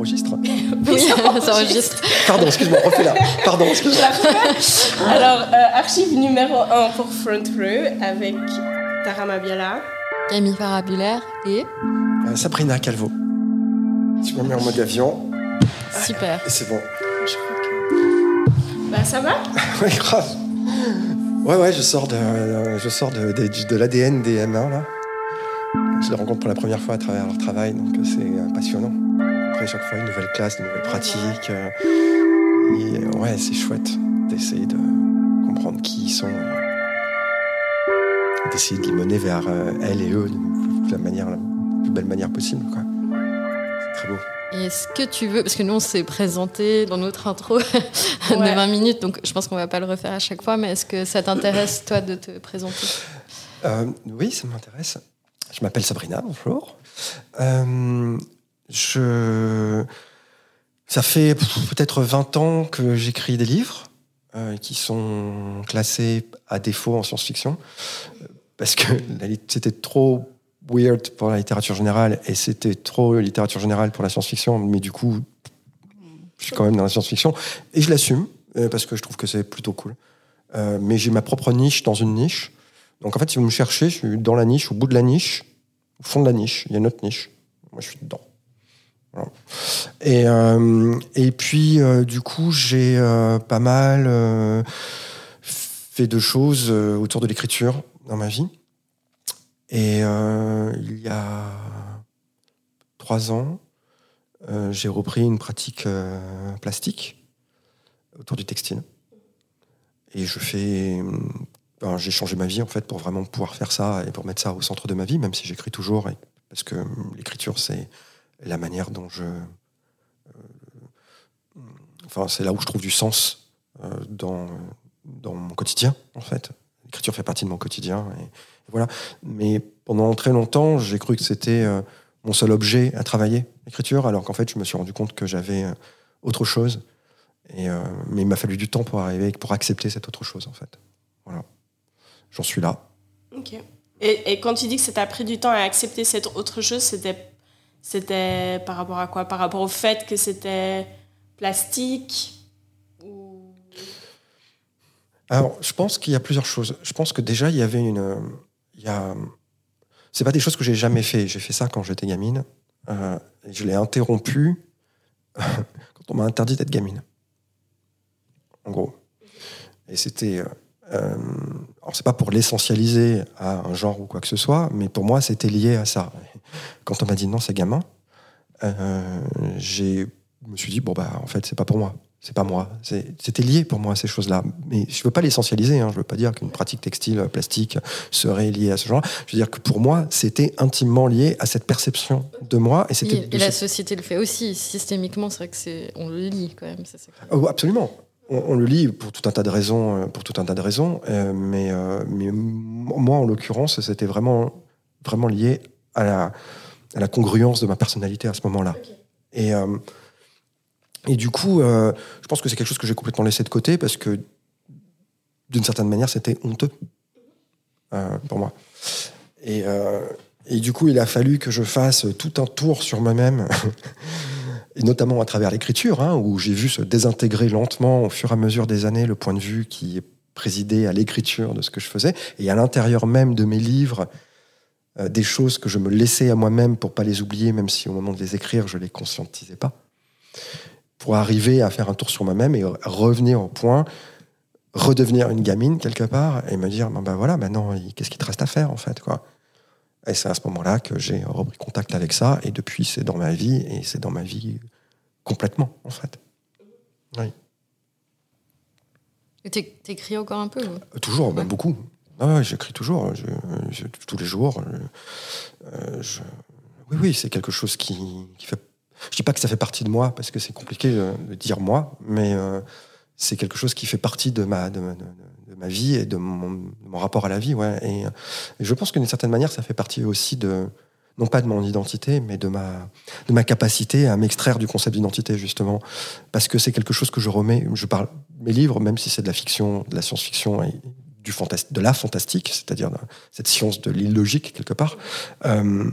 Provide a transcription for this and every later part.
enregistre Oui, ça enregistre. Pardon, excuse-moi, refais là. Pardon, excuse-moi. Alors, euh, archive numéro 1 pour Front Row avec Tara Mabiala. Camille Farabulaire et Euh, Sabrina Calvo. Tu me mets en mode avion. super. Et c'est bon. Je crois que. Bah, ça va? Ouais, grave. Ouais, ouais, je sors de, euh, je sors de, de, de l'ADN des M1, là. Je les rencontre pour la première fois à travers leur travail, donc c'est passionnant. Après, chaque fois, une nouvelle classe, une nouvelle pratique. euh, et ouais, c'est chouette d'essayer de comprendre qui ils sont. euh, D'essayer de les mener vers euh, elles et eux de la, manière, la plus belle manière possible, quoi. C'est très beau. Et est-ce que tu veux, parce que nous on s'est présenté dans notre intro de Ouais. 20 minutes, donc je pense qu'on va pas le refaire à chaque fois, mais est-ce que ça t'intéresse toi de te présenter? Euh, oui, ça m'intéresse. Je m'appelle Sabrina, bonjour. Euh, Ça fait peut-être 20 ans que j'écris des livres euh, qui sont classés à défaut en science-fiction parce que c'était trop weird pour la littérature générale et c'était trop littérature générale pour la science-fiction, mais du coup, je suis quand même dans la science-fiction et je l'assume euh, parce que je trouve que c'est plutôt cool. Euh, mais j'ai ma propre niche dans une niche. Donc en fait, si vous me cherchez, je suis dans la niche, au bout de la niche, au fond de la niche. Il y a une autre niche. Moi, je suis dedans. Et, euh, et puis, euh, du coup, j'ai euh, pas mal fait de choses autour de l'écriture dans ma vie. Et il y a trois ans, j'ai repris une pratique plastique autour du textile. Et je fais j'ai changé ma vie en fait pour vraiment pouvoir faire ça et pour mettre ça au centre de ma vie, même si j'écris toujours, et- parce que hum, l'écriture c'est la manière dont je, euh, enfin c'est là où je trouve du sens euh, dans dans mon quotidien en fait. L'écriture fait partie de mon quotidien et, voilà. Mais pendant très longtemps, j'ai cru que c'était euh, mon seul objet à travailler, l'écriture, alors qu'en fait je me suis rendu compte que j'avais autre chose. Et, mais il m'a fallu du temps pour arriver, pour accepter cette autre chose en fait. Voilà. J'en suis là. Ok. Et, et quand tu dis que ça t'a pris du temps à accepter cette autre chose, c'était, c'était par rapport à quoi? Par rapport au fait que c'était plastique ou... Alors, je pense qu'il y a plusieurs choses. Je pense que déjà, il y avait une. Il y a... C'est pas des choses que j'ai jamais fait. J'ai fait ça quand j'étais gamine. Euh, je l'ai interrompu quand on m'a interdit d'être gamine. En gros. Et c'était. euh, euh, alors, c'est pas pour l'essentialiser à un genre ou quoi que ce soit, mais pour moi, c'était lié à ça. Quand on m'a dit non, c'est gamin, euh, je me suis dit, bon, bah, en fait, c'est pas pour moi. C'est pas moi. C'était lié pour moi, ces choses-là. Mais je veux pas l'essentialiser. Hein. Je veux pas dire qu'une pratique textile, plastique serait liée à ce genre. Je veux dire que pour moi, c'était intimement lié à cette perception de moi. Et c'était Et, de et la société le fait aussi. Systémiquement, c'est vrai que c'est on le lit quand même. ça. Oh, absolument. On, on le lit pour tout un tas de raisons, pour tout un tas de raisons. mais, moi, en l'occurrence, c'était vraiment, vraiment lié à la, à la congruence de ma personnalité à ce moment-là. Et, euh, et du coup, euh, je pense que c'est quelque chose que j'ai complètement laissé de côté parce que, d'une certaine manière, c'était honteux euh, pour moi. Et, et du coup, il a fallu que je fasse tout un tour sur moi-même, et notamment à travers l'écriture, hein, où j'ai vu se désintégrer lentement au fur et à mesure des années le point de vue qui présidait à l'écriture de ce que je faisais, et à l'intérieur même de mes livres, euh, des choses que je me laissais à moi-même pour pas les oublier, même si au moment de les écrire, je les conscientisais pas, pour arriver à faire un tour sur moi-même et revenir au point, redevenir une gamine quelque part, et me dire, ben, ben voilà, maintenant, qu'est-ce qu'il te reste à faire en fait. Et c'est à ce moment-là que j'ai repris contact avec ça, et depuis, c'est dans ma vie, et c'est dans ma vie complètement, en fait. Et t'é- t'écris encore un peu ou Euh, Toujours, ben, beaucoup. Ah ouais, j'écris toujours, je- je- tous les jours. je- euh, oui, oui, c'est quelque chose qui, qui fait. Je dis pas que ça fait partie de moi parce que c'est compliqué de, dire moi, mais euh, c'est quelque chose qui fait partie de ma, de, ma- de- de ma vie et de mon, rapport à la vie, ouais. Et, euh, je pense que d'une certaine manière, ça fait partie aussi de non pas de mon identité, mais de ma, de ma capacité à m'extraire du concept d'identité, justement. Parce que c'est quelque chose que je remets, je parle, mes livres, même si c'est de la fiction, de la science-fiction et du de la fantastique, c'est-à-dire de- cette science de l'illogique, quelque part, euh,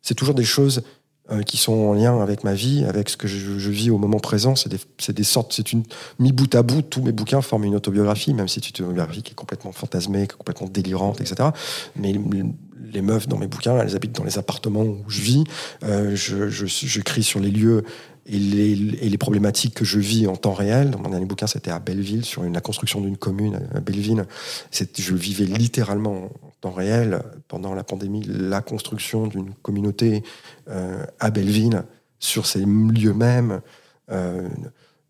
c'est toujours des choses euh, qui sont en lien avec ma vie, avec ce que je, je vis au moment présent. C'est des, des sortes, c'est une mis bout à bout. Tous mes bouquins forment une autobiographie, même si c'est une autobiographie qui est complètement fantasmée, qui est complètement délirante, etc. Mais les meufs dans mes bouquins, elles habitent dans les appartements où je vis. Euh, je, je, j'écris sur les lieux et les, et les, problématiques que je vis en temps réel. Dans mon dernier bouquin, c'était à Belleville, sur la construction d'une commune à Belleville. Je vivais littéralement temps réel, pendant la pandémie, la construction d'une communauté euh, à Belleville, sur ces lieux mêmes, euh,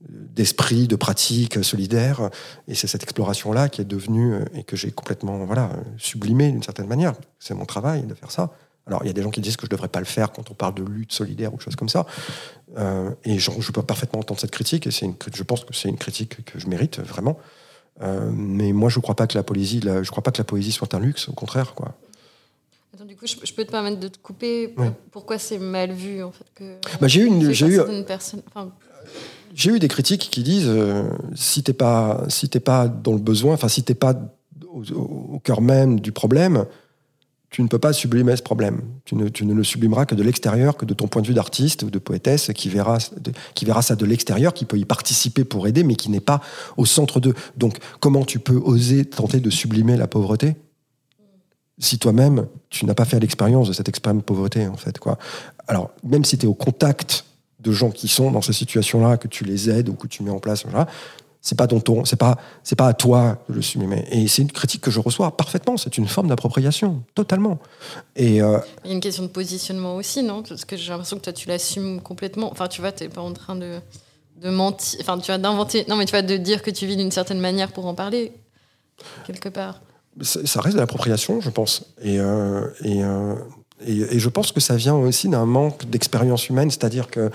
d'esprit, de pratique solidaire. Et c'est cette exploration-là qui est devenue, euh, et que j'ai complètement voilà, sublimée d'une certaine manière. C'est mon travail de faire ça. Alors, il y a des gens qui disent que je ne devrais pas le faire quand on parle de lutte solidaire ou de choses comme ça. Et je, je, peux parfaitement entendre cette critique, et une, je pense que c'est une critique que je mérite vraiment. Euh, mais moi, je ne crois pas que la poésie, je crois pas que la poésie soit un luxe, au contraire, quoi. Attends, du coup, je, peux te permettre de te couper. Oui. Pourquoi c'est mal vu, en fait que bah, J'ai eu une, j'ai eu, enfin... j'ai eu des critiques qui disent euh, si t'es pas, si t'es pas dans le besoin, enfin si t'es pas au, au, cœur même du problème, tu ne peux pas sublimer ce problème. Tu ne, le sublimeras que de l'extérieur, que de ton point de vue d'artiste ou de poétesse qui verra, ça de l'extérieur, qui peut y participer pour aider, mais qui n'est pas au centre de. Donc, comment tu peux oser tenter de sublimer la pauvreté? Si toi-même, tu n'as pas fait l'expérience de cette extrême pauvreté, en fait, quoi. Alors, même si tu es au contact de gens qui sont dans ces situations-là, que tu les aides ou que tu mets en place, voilà, c'est pas ton c'est pas c'est pas à toi de le sublimer. Et c'est une critique que je reçois parfaitement. C'est une forme d'appropriation, totalement. Et euh, il y a une question de positionnement aussi, non? Parce que j'ai l'impression que toi tu l'assumes complètement. Enfin, tu vois, t'es pas en train de de mentir. Enfin, tu vas d'inventer. Non, mais tu vas de dire que tu vis d'une certaine manière pour en parler quelque part. Ça reste de l'appropriation, je pense. Et, euh, et, euh, et, et je pense que ça vient aussi d'un manque d'expérience humaine, c'est-à-dire que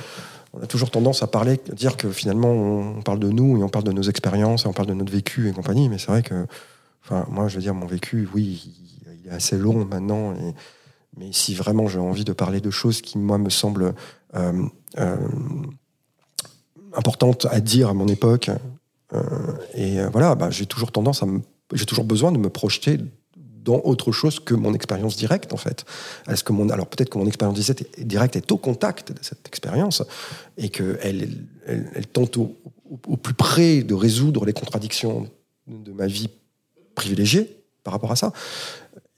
on a toujours tendance à parler, dire que finalement on parle de nous et on parle de nos expériences et on parle de notre vécu et compagnie, mais c'est vrai que, enfin, moi je veux dire, mon vécu, oui, il est assez long maintenant, mais si vraiment j'ai envie de parler de choses qui, moi, me semblent euh, euh, importantes à dire à mon époque, euh, et voilà, bah, j'ai toujours tendance à j'ai toujours besoin de me projeter dans autre chose que mon expérience directe, en fait. Est-ce que mon, alors peut-être que mon expérience directe est au contact de cette expérience et qu'elle elle, elle, tente au, plus près de résoudre les contradictions de ma vie privilégiée par rapport à ça.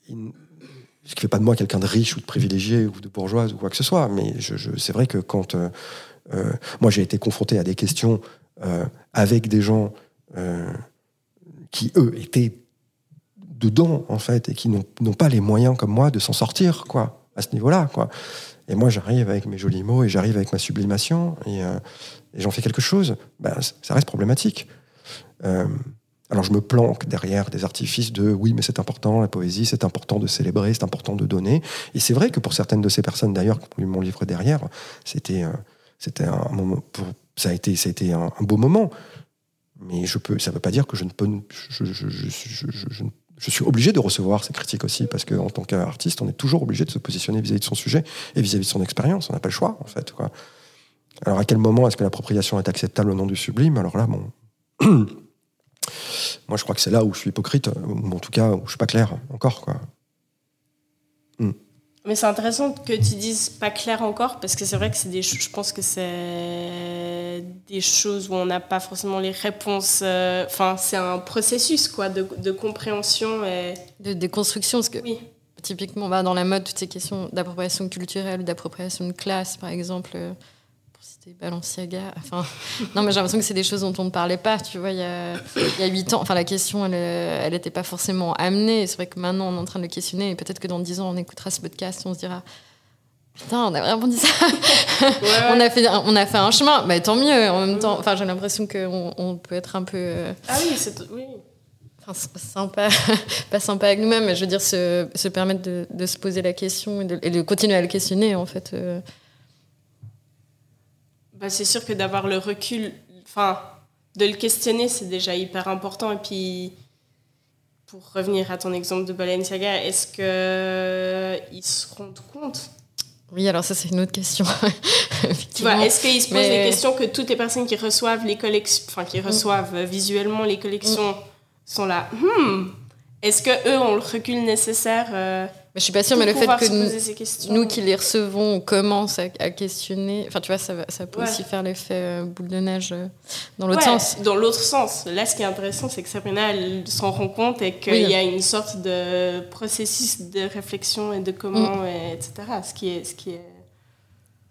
Ce qui fait pas de moi quelqu'un de riche ou de privilégié ou de bourgeoise ou quoi que ce soit, mais je, c'est vrai que quand euh, euh, moi j'ai été confronté à des questions euh, avec des gens qui, eux, étaient dedans, en fait, et qui n'ont pas les moyens comme moi de s'en sortir, quoi, à ce niveau-là, quoi. Et moi, j'arrive avec mes jolis mots et j'arrive avec ma sublimation et, euh, j'en fais quelque chose. Ben, ça reste problématique. Euh, alors, je me planque derrière des artifices de oui, mais c'est important, la poésie, c'est important de célébrer, c'est important de donner. Et c'est vrai que pour certaines de ces personnes, d'ailleurs, qui ont lu mon livre derrière, c'était euh, c'était un moment, ça a été, ça a été un, beau moment. Mais je peux, ça ne veut pas dire que je ne peux, je, je, suis obligé de recevoir ces critiques aussi, parce qu'en tant qu'artiste, on est toujours obligé de se positionner vis-à-vis de son sujet et vis-à-vis de son expérience. On n'a pas le choix, en fait. Alors, à quel moment est-ce que l'appropriation est acceptable au nom du sublime? Alors là, bon. Moi, je crois que c'est là où je suis hypocrite, ou en tout cas, où je suis pas clair encore, quoi. Mm. Mais c'est intéressant que tu dises pas clair encore, parce que c'est vrai que c'est des je pense que c'est des choses où on n'a pas forcément les réponses. Euh, enfin, c'est un processus quoi, de, de compréhension et. De déconstruction, parce que oui. typiquement, bah, dans la mode, toutes ces questions d'appropriation culturelle, d'appropriation de classe, par exemple. Euh, c'était Balenciaga. Enfin, non, mais j'ai l'impression que c'est des choses dont on ne parlait pas. Tu vois, il y a, il y a 8 ans, enfin, la question, elle n'était pas forcément amenée. C'est vrai que maintenant, on est en train de le questionner. Et peut-être que dans 10 ans, on écoutera ce podcast, on se dira Putain, on a vraiment dit ça. Ouais, ouais. on, a fait, on a fait un chemin. Bah, tant mieux. En même temps, enfin, j'ai l'impression qu'on on peut être un peu. Euh, ah oui, c'est. Oui. Enfin, sympa, pas sympa avec nous-mêmes, mais je veux dire, se, se permettre de, de, se poser la question et de, et de continuer à le questionner, en fait. Euh, bah, c'est sûr que d'avoir le recul, enfin, de le questionner, c'est déjà hyper important. Et puis, pour revenir à ton exemple de Balenciaga, est-ce qu'ils se rendent compte? Oui, alors ça, c'est une autre question. tu vois, est-ce qu'ils se posent Mais... les questions que toutes les personnes qui reçoivent les collections, enfin, qui reçoivent mm. visuellement les collections mm. sont là, hmm, est-ce que eux ont le recul nécessaire euh, je suis pas sûre, mais le fait que nous, qui les recevons, on commence à, questionner. Enfin, tu vois, ça, ça peut aussi faire l'effet euh, boule de neige euh, dans l'autre sens. Dans l'autre sens. Là, ce qui est intéressant, c'est que Sabrina, elle s'en rend compte et qu'il y a une sorte de processus de réflexion et de comment, mm. etc. Ce qui est, ce qui est.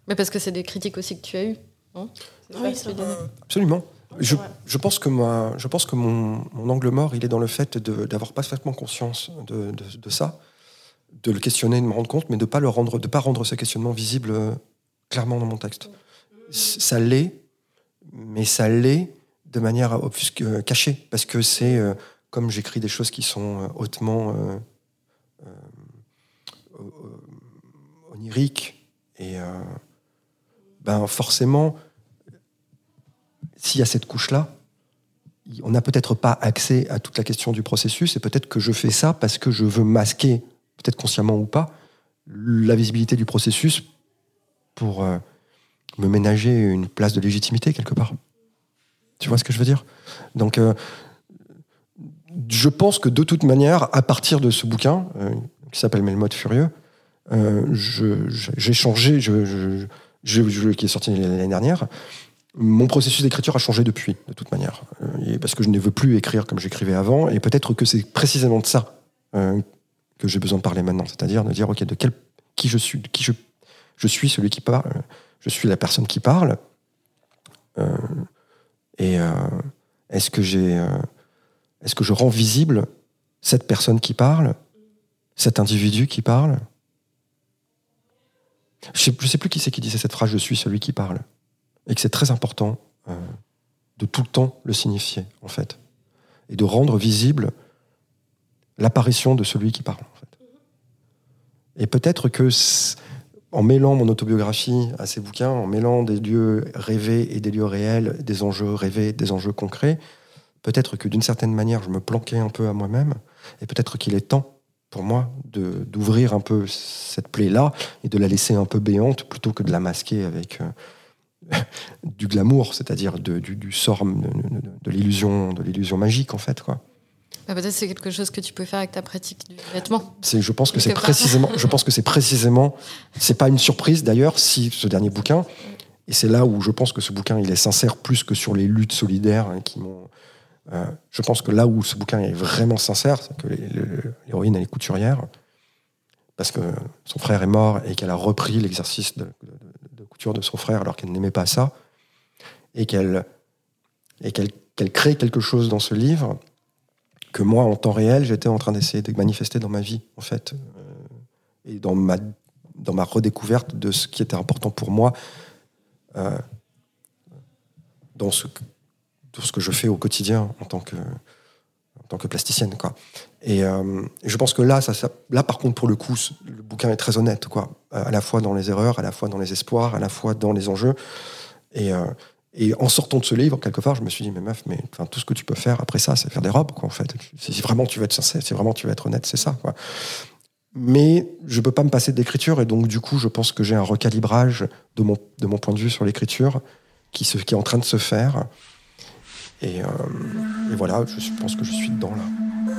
Mais parce que c'est des critiques aussi que tu as eues, non? Oui, Absolument. Je, je, pense que, moi, je pense que mon, mon, angle mort, il est dans le fait d'avoir parfaitement conscience de, de, de, ça, de le questionner, de me rendre compte, mais de ne pas, rendre, pas rendre ce questionnement visible euh, clairement dans mon texte. Ça l'est, mais ça l'est de manière obfusque, euh, cachée, parce que c'est, euh, comme j'écris des choses qui sont hautement oniriques, et ben forcément, s'il y a cette couche-là, on n'a peut-être pas accès à toute la question du processus, et peut-être que je fais ça parce que je veux masquer, peut-être consciemment ou pas, la visibilité du processus pour euh, me ménager une place de légitimité quelque part. Tu vois ce que je veux dire? Donc, euh, je pense que de toute manière, à partir de ce bouquin, euh, qui s'appelle Mais le mode furieux, j'ai changé, qui est sorti l'année dernière, mon processus d'écriture a changé depuis, de toute manière. Parce que je ne veux plus écrire comme j'écrivais avant. Et peut-être que c'est précisément de ça que j'ai besoin de parler maintenant. C'est-à-dire de dire, OK, de quel, qui je suis, qui je, je suis celui qui parle, je suis la personne qui parle. Euh, et est-ce que j'ai, est-ce que je rends visible cette personne qui parle, cet individu qui parle? Je sais, sais plus qui c'est qui disait cette phrase, je suis celui qui parle et que c'est très important euh, de tout le temps le signifier, en fait, et de rendre visible l'apparition de celui qui parle. En. Et peut-être que en mêlant mon autobiographie à ces bouquins, en mêlant des lieux rêvés et des lieux réels, des enjeux rêvés, des enjeux concrets, peut-être que d'une certaine manière, je me planquais un peu à moi-même, et peut-être qu'il est temps pour moi d'ouvrir un peu cette plaie-là et de la laisser un peu béante plutôt que de la masquer avec... Euh, du glamour, c'est-à-dire du, du, sort de, l'illusion, de l'illusion magique en fait, quoi. Bah, peut-être c'est quelque chose que tu peux faire avec ta pratique du vêtement. Je pense que c'est précisément, je pense que c'est précisément, c'est pas une surprise d'ailleurs si ce dernier bouquin, et c'est là où je pense que ce bouquin il est sincère plus que sur les luttes solidaires hein, qui m'ont. Euh, je pense que là où ce bouquin est vraiment sincère, c'est que l'héroïne elle est couturière parce que son frère est mort et qu'elle a repris l'exercice de, de son frère alors qu'elle n'aimait pas ça, et qu'elle et qu'elle crée quelque chose dans ce livre que moi, en temps réel, j'étais en train d'essayer de manifester dans ma vie, en fait, euh, et dans ma, dans ma redécouverte de ce qui était important pour moi euh, dans, ce, ce que je fais au quotidien en tant que, en tant que plasticienne. Quoi. Et, euh, je pense que là, ça, là, par contre, pour le coup, le bouquin est très honnête, quoi. À la fois dans les erreurs, à la fois dans les espoirs, à la fois dans les enjeux. Et, et en sortant de ce livre, quelque part, je me suis dit, mais meuf, mais tout ce que tu peux faire après ça, c'est faire des robes, quoi, en fait. Si vraiment tu veux être sincère, si vraiment tu veux être honnête, c'est ça, quoi. Mais je peux pas me passer d'écriture, et donc, du coup, je pense que j'ai un recalibrage de mon, de mon point de vue sur l'écriture qui, qui est en train de se faire. Euh, et voilà, je pense que je suis dedans, là.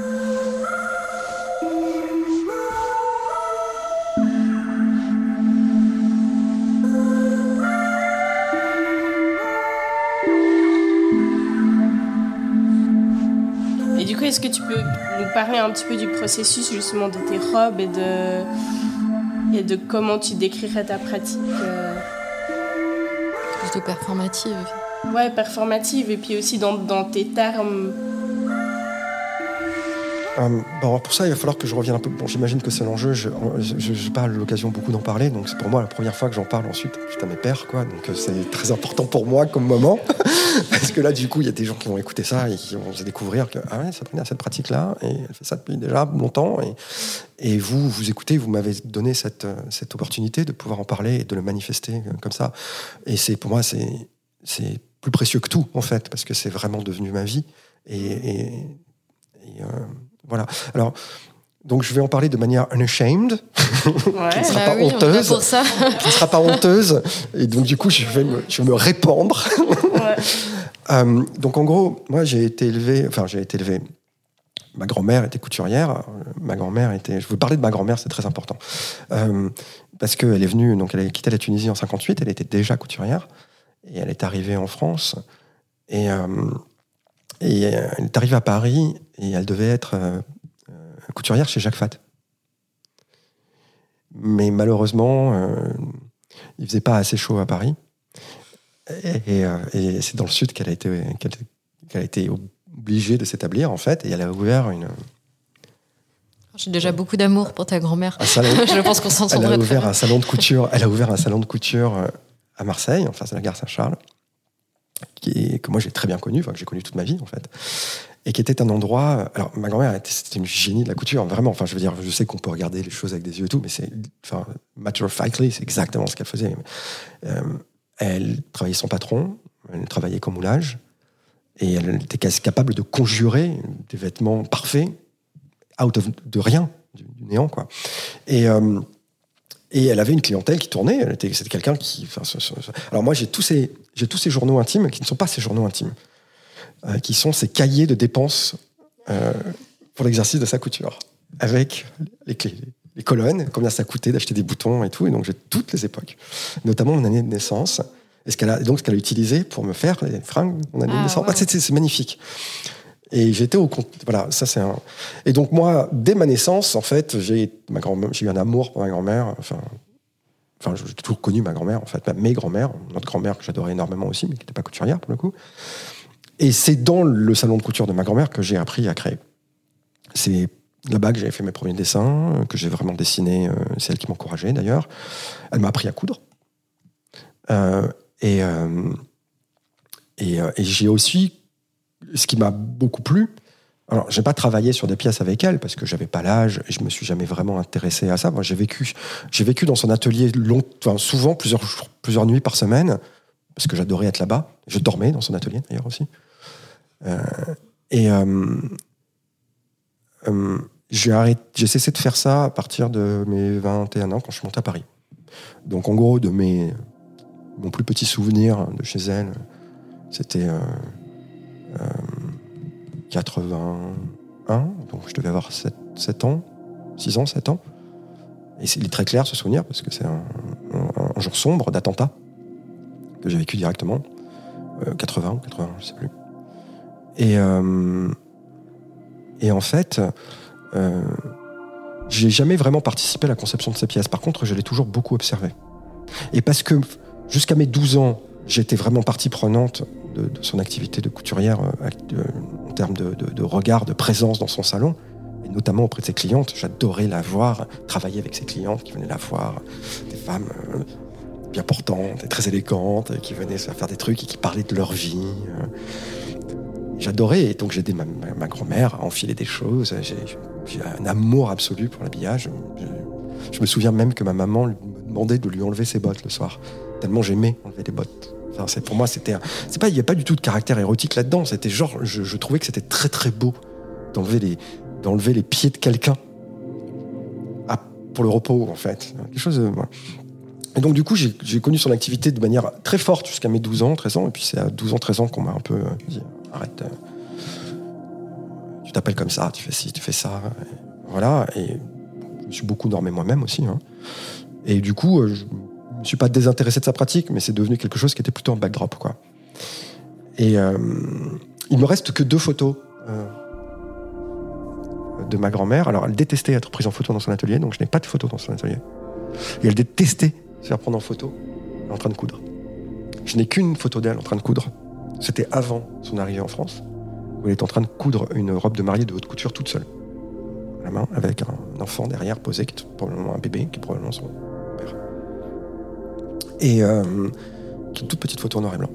Est-ce que tu peux nous parler un petit peu du processus justement de tes robes et de, et de comment tu décrirais ta pratique euh... Plutôt performative. Ouais, performative et puis aussi dans, dans tes termes euh, pour ça, il va falloir que je revienne un peu. Bon, j'imagine que c'est l'enjeu. Je n'ai pas l'occasion beaucoup d'en parler, donc c'est pour moi la première fois que j'en parle ensuite. à mes pères, quoi. Donc euh, c'est très important pour moi comme moment, parce que là, du coup, il y a des gens qui vont écouter ça et qui vont se découvrir que ah ouais, Sabrina a cette pratique-là et elle fait ça depuis déjà longtemps. Et, et vous, vous écoutez, vous m'avez donné cette, cette opportunité de pouvoir en parler et de le manifester euh, comme ça. Et c'est pour moi, c'est plus précieux que tout en fait, parce que c'est vraiment devenu ma vie et, et, voilà. Alors, donc je vais en parler de manière unashamed, qui ne sera bah pas honteuse, qui ne sera pas honteuse. Et donc du coup, je vais me, je vais me répandre. Ouais. euh, donc en gros, moi j'ai été élevé, enfin j'ai été élevé. ma grand-mère était couturière. Ma grand-mère était. Je veux parler de ma grand-mère, c'est très important. Euh, parce qu'elle est venue, donc elle a quitté la Tunisie en 58, elle était déjà couturière. Et elle est arrivée en France. Et, euh, et elle est arrivée à Paris et elle devait être euh, couturière chez Jacques Fat. Mais malheureusement, il faisait pas assez chaud à Paris. Et, c'est dans le sud qu'elle a été, qu'elle a été obligée de s'établir, en fait, et elle a ouvert une. J'ai déjà beaucoup d'amour pour ta grand-mère. Je pense qu'on s'entendrait Elle a ouvert un salon de couture. Elle a ouvert un salon de couture euh, à Marseille, en face de la gare Saint-Charles, que moi j'ai très bien connu, enfin que j'ai connu toute ma vie en fait, et qui était un endroit. Alors ma grand-mère c'était une génie de la couture, vraiment. Enfin je veux dire, je sais qu'on peut regarder les choses avec des yeux et tout, mais c'est, enfin, matter of factly, c'est exactement ce qu'elle faisait. Euh, elle travaillait son patron, elle travaillait comme moulage, et elle était capable de conjurer des vêtements parfaits, out of, de rien, du, néant, quoi. Et, euh, et elle avait une clientèle qui tournait. Elle était, c'était quelqu'un qui. Enfin, alors moi, j'ai tous ces, j'ai tous ces journaux intimes qui ne sont pas ces journaux intimes, euh, qui sont ces cahiers de dépenses euh, pour l'exercice de sa couture, avec les clés, les colonnes, combien ça coûtait d'acheter des boutons et tout. Et donc j'ai toutes les époques, notamment mon année de naissance et, ce qu'elle a, donc, ce qu'elle a utilisé pour me faire les fringues, on a ah, ah c'est, magnifique. Et j'étais au. Voilà, ça c'est un. Et donc, moi, dès ma naissance, en fait, j'ai, ma grand j'ai eu un amour pour ma grand-mère. Enfin, enfin j'ai toujours connu ma grand-mère, en fait, mes grand-mères, notre grand-mère que j'adorais énormément aussi, mais qui n'était pas couturière pour le coup. Et c'est dans le salon de couture de ma grand-mère que j'ai appris à créer. C'est là-bas que j'ai fait mes premiers dessins, que j'ai vraiment dessiné. Euh, c'est elle qui m'encourageait d'ailleurs. Elle m'a appris à coudre. Euh, et, euh, et, j'ai aussi, ce qui m'a beaucoup plu, alors, j'ai pas travaillé sur des pièces avec elle parce que j'avais pas l'âge et je me suis jamais vraiment intéressé à ça. Moi, j'ai vécu, j'ai vécu dans son atelier souvent plusieurs plusieurs nuits par semaine parce que j'adorais être là-bas. Je dormais dans son atelier d'ailleurs aussi. Euh, et j'ai arrêté, j'ai cessé de faire ça à partir de mes 21 ans quand je suis monté à Paris. Donc, en gros, de mes mon plus petit souvenir de chez elle, c'était 81, euh, euh, donc je devais avoir 7, ans, 6 ans, 7 ans. Et il est très clair ce souvenir parce que c'est un, jour sombre d'attentat que j'ai vécu directement, 80 euh, ou 81, je sais plus. Et, et en fait, j'ai jamais vraiment participé à la conception de ces pièces. Par contre, je l'ai toujours beaucoup observé. Et parce que Jusqu'à mes 12 ans, j'étais vraiment partie prenante de, son activité de couturière euh, en termes de, regard, de présence dans son salon, et notamment auprès de ses clientes. J'adorais la voir, travailler avec ses clientes qui venaient la voir, des femmes euh, bien portantes et très élégantes, qui venaient faire des trucs et qui parlaient de leur vie. Euh. J'adorais, et donc j'ai aidé ma, grand-mère à enfiler des choses. J'ai un amour absolu pour l'habillage. Je, me souviens même que ma maman me demandait de lui enlever ses bottes le soir tellement j'aimais enlever les bottes. Pour moi, c'était, c'est pas, il n'y a pas du tout de caractère érotique là-dedans. C'était genre, je, trouvais que c'était très très beau d'enlever les, pieds de quelqu'un ah, pour le repos en fait. Quelque chose. Et donc du coup, j'ai, connu son activité de manière très forte jusqu'à mes 12 ans, 13 ans. Et puis c'est à 12 ans, 13 ans qu'on m'a un peu euh, dit, arrête. Euh, tu t'appelles comme ça, tu fais ci, tu fais ça. voilà. Et je me suis beaucoup normé moi-même aussi. Hein. Et du coup, euh, je ne suis pas désintéressé de sa pratique, mais c'est devenu quelque chose qui était plutôt en backdrop. Quoi. Et euh, il me reste que deux photos euh, de ma grand-mère. Alors, elle détestait être prise en photo dans son atelier, donc je n'ai pas de photos dans son atelier. Et elle détestait se faire prendre en photo en train de coudre. Je n'ai qu'une photo d'elle en train de coudre. C'était avant son arrivée en France, où elle est en train de coudre une robe de mariée de haute couture toute seule. À la main, avec un enfant derrière posé, qui est probablement un bébé, qui est probablement son, et euh, une toute petite photo en noir et blanc.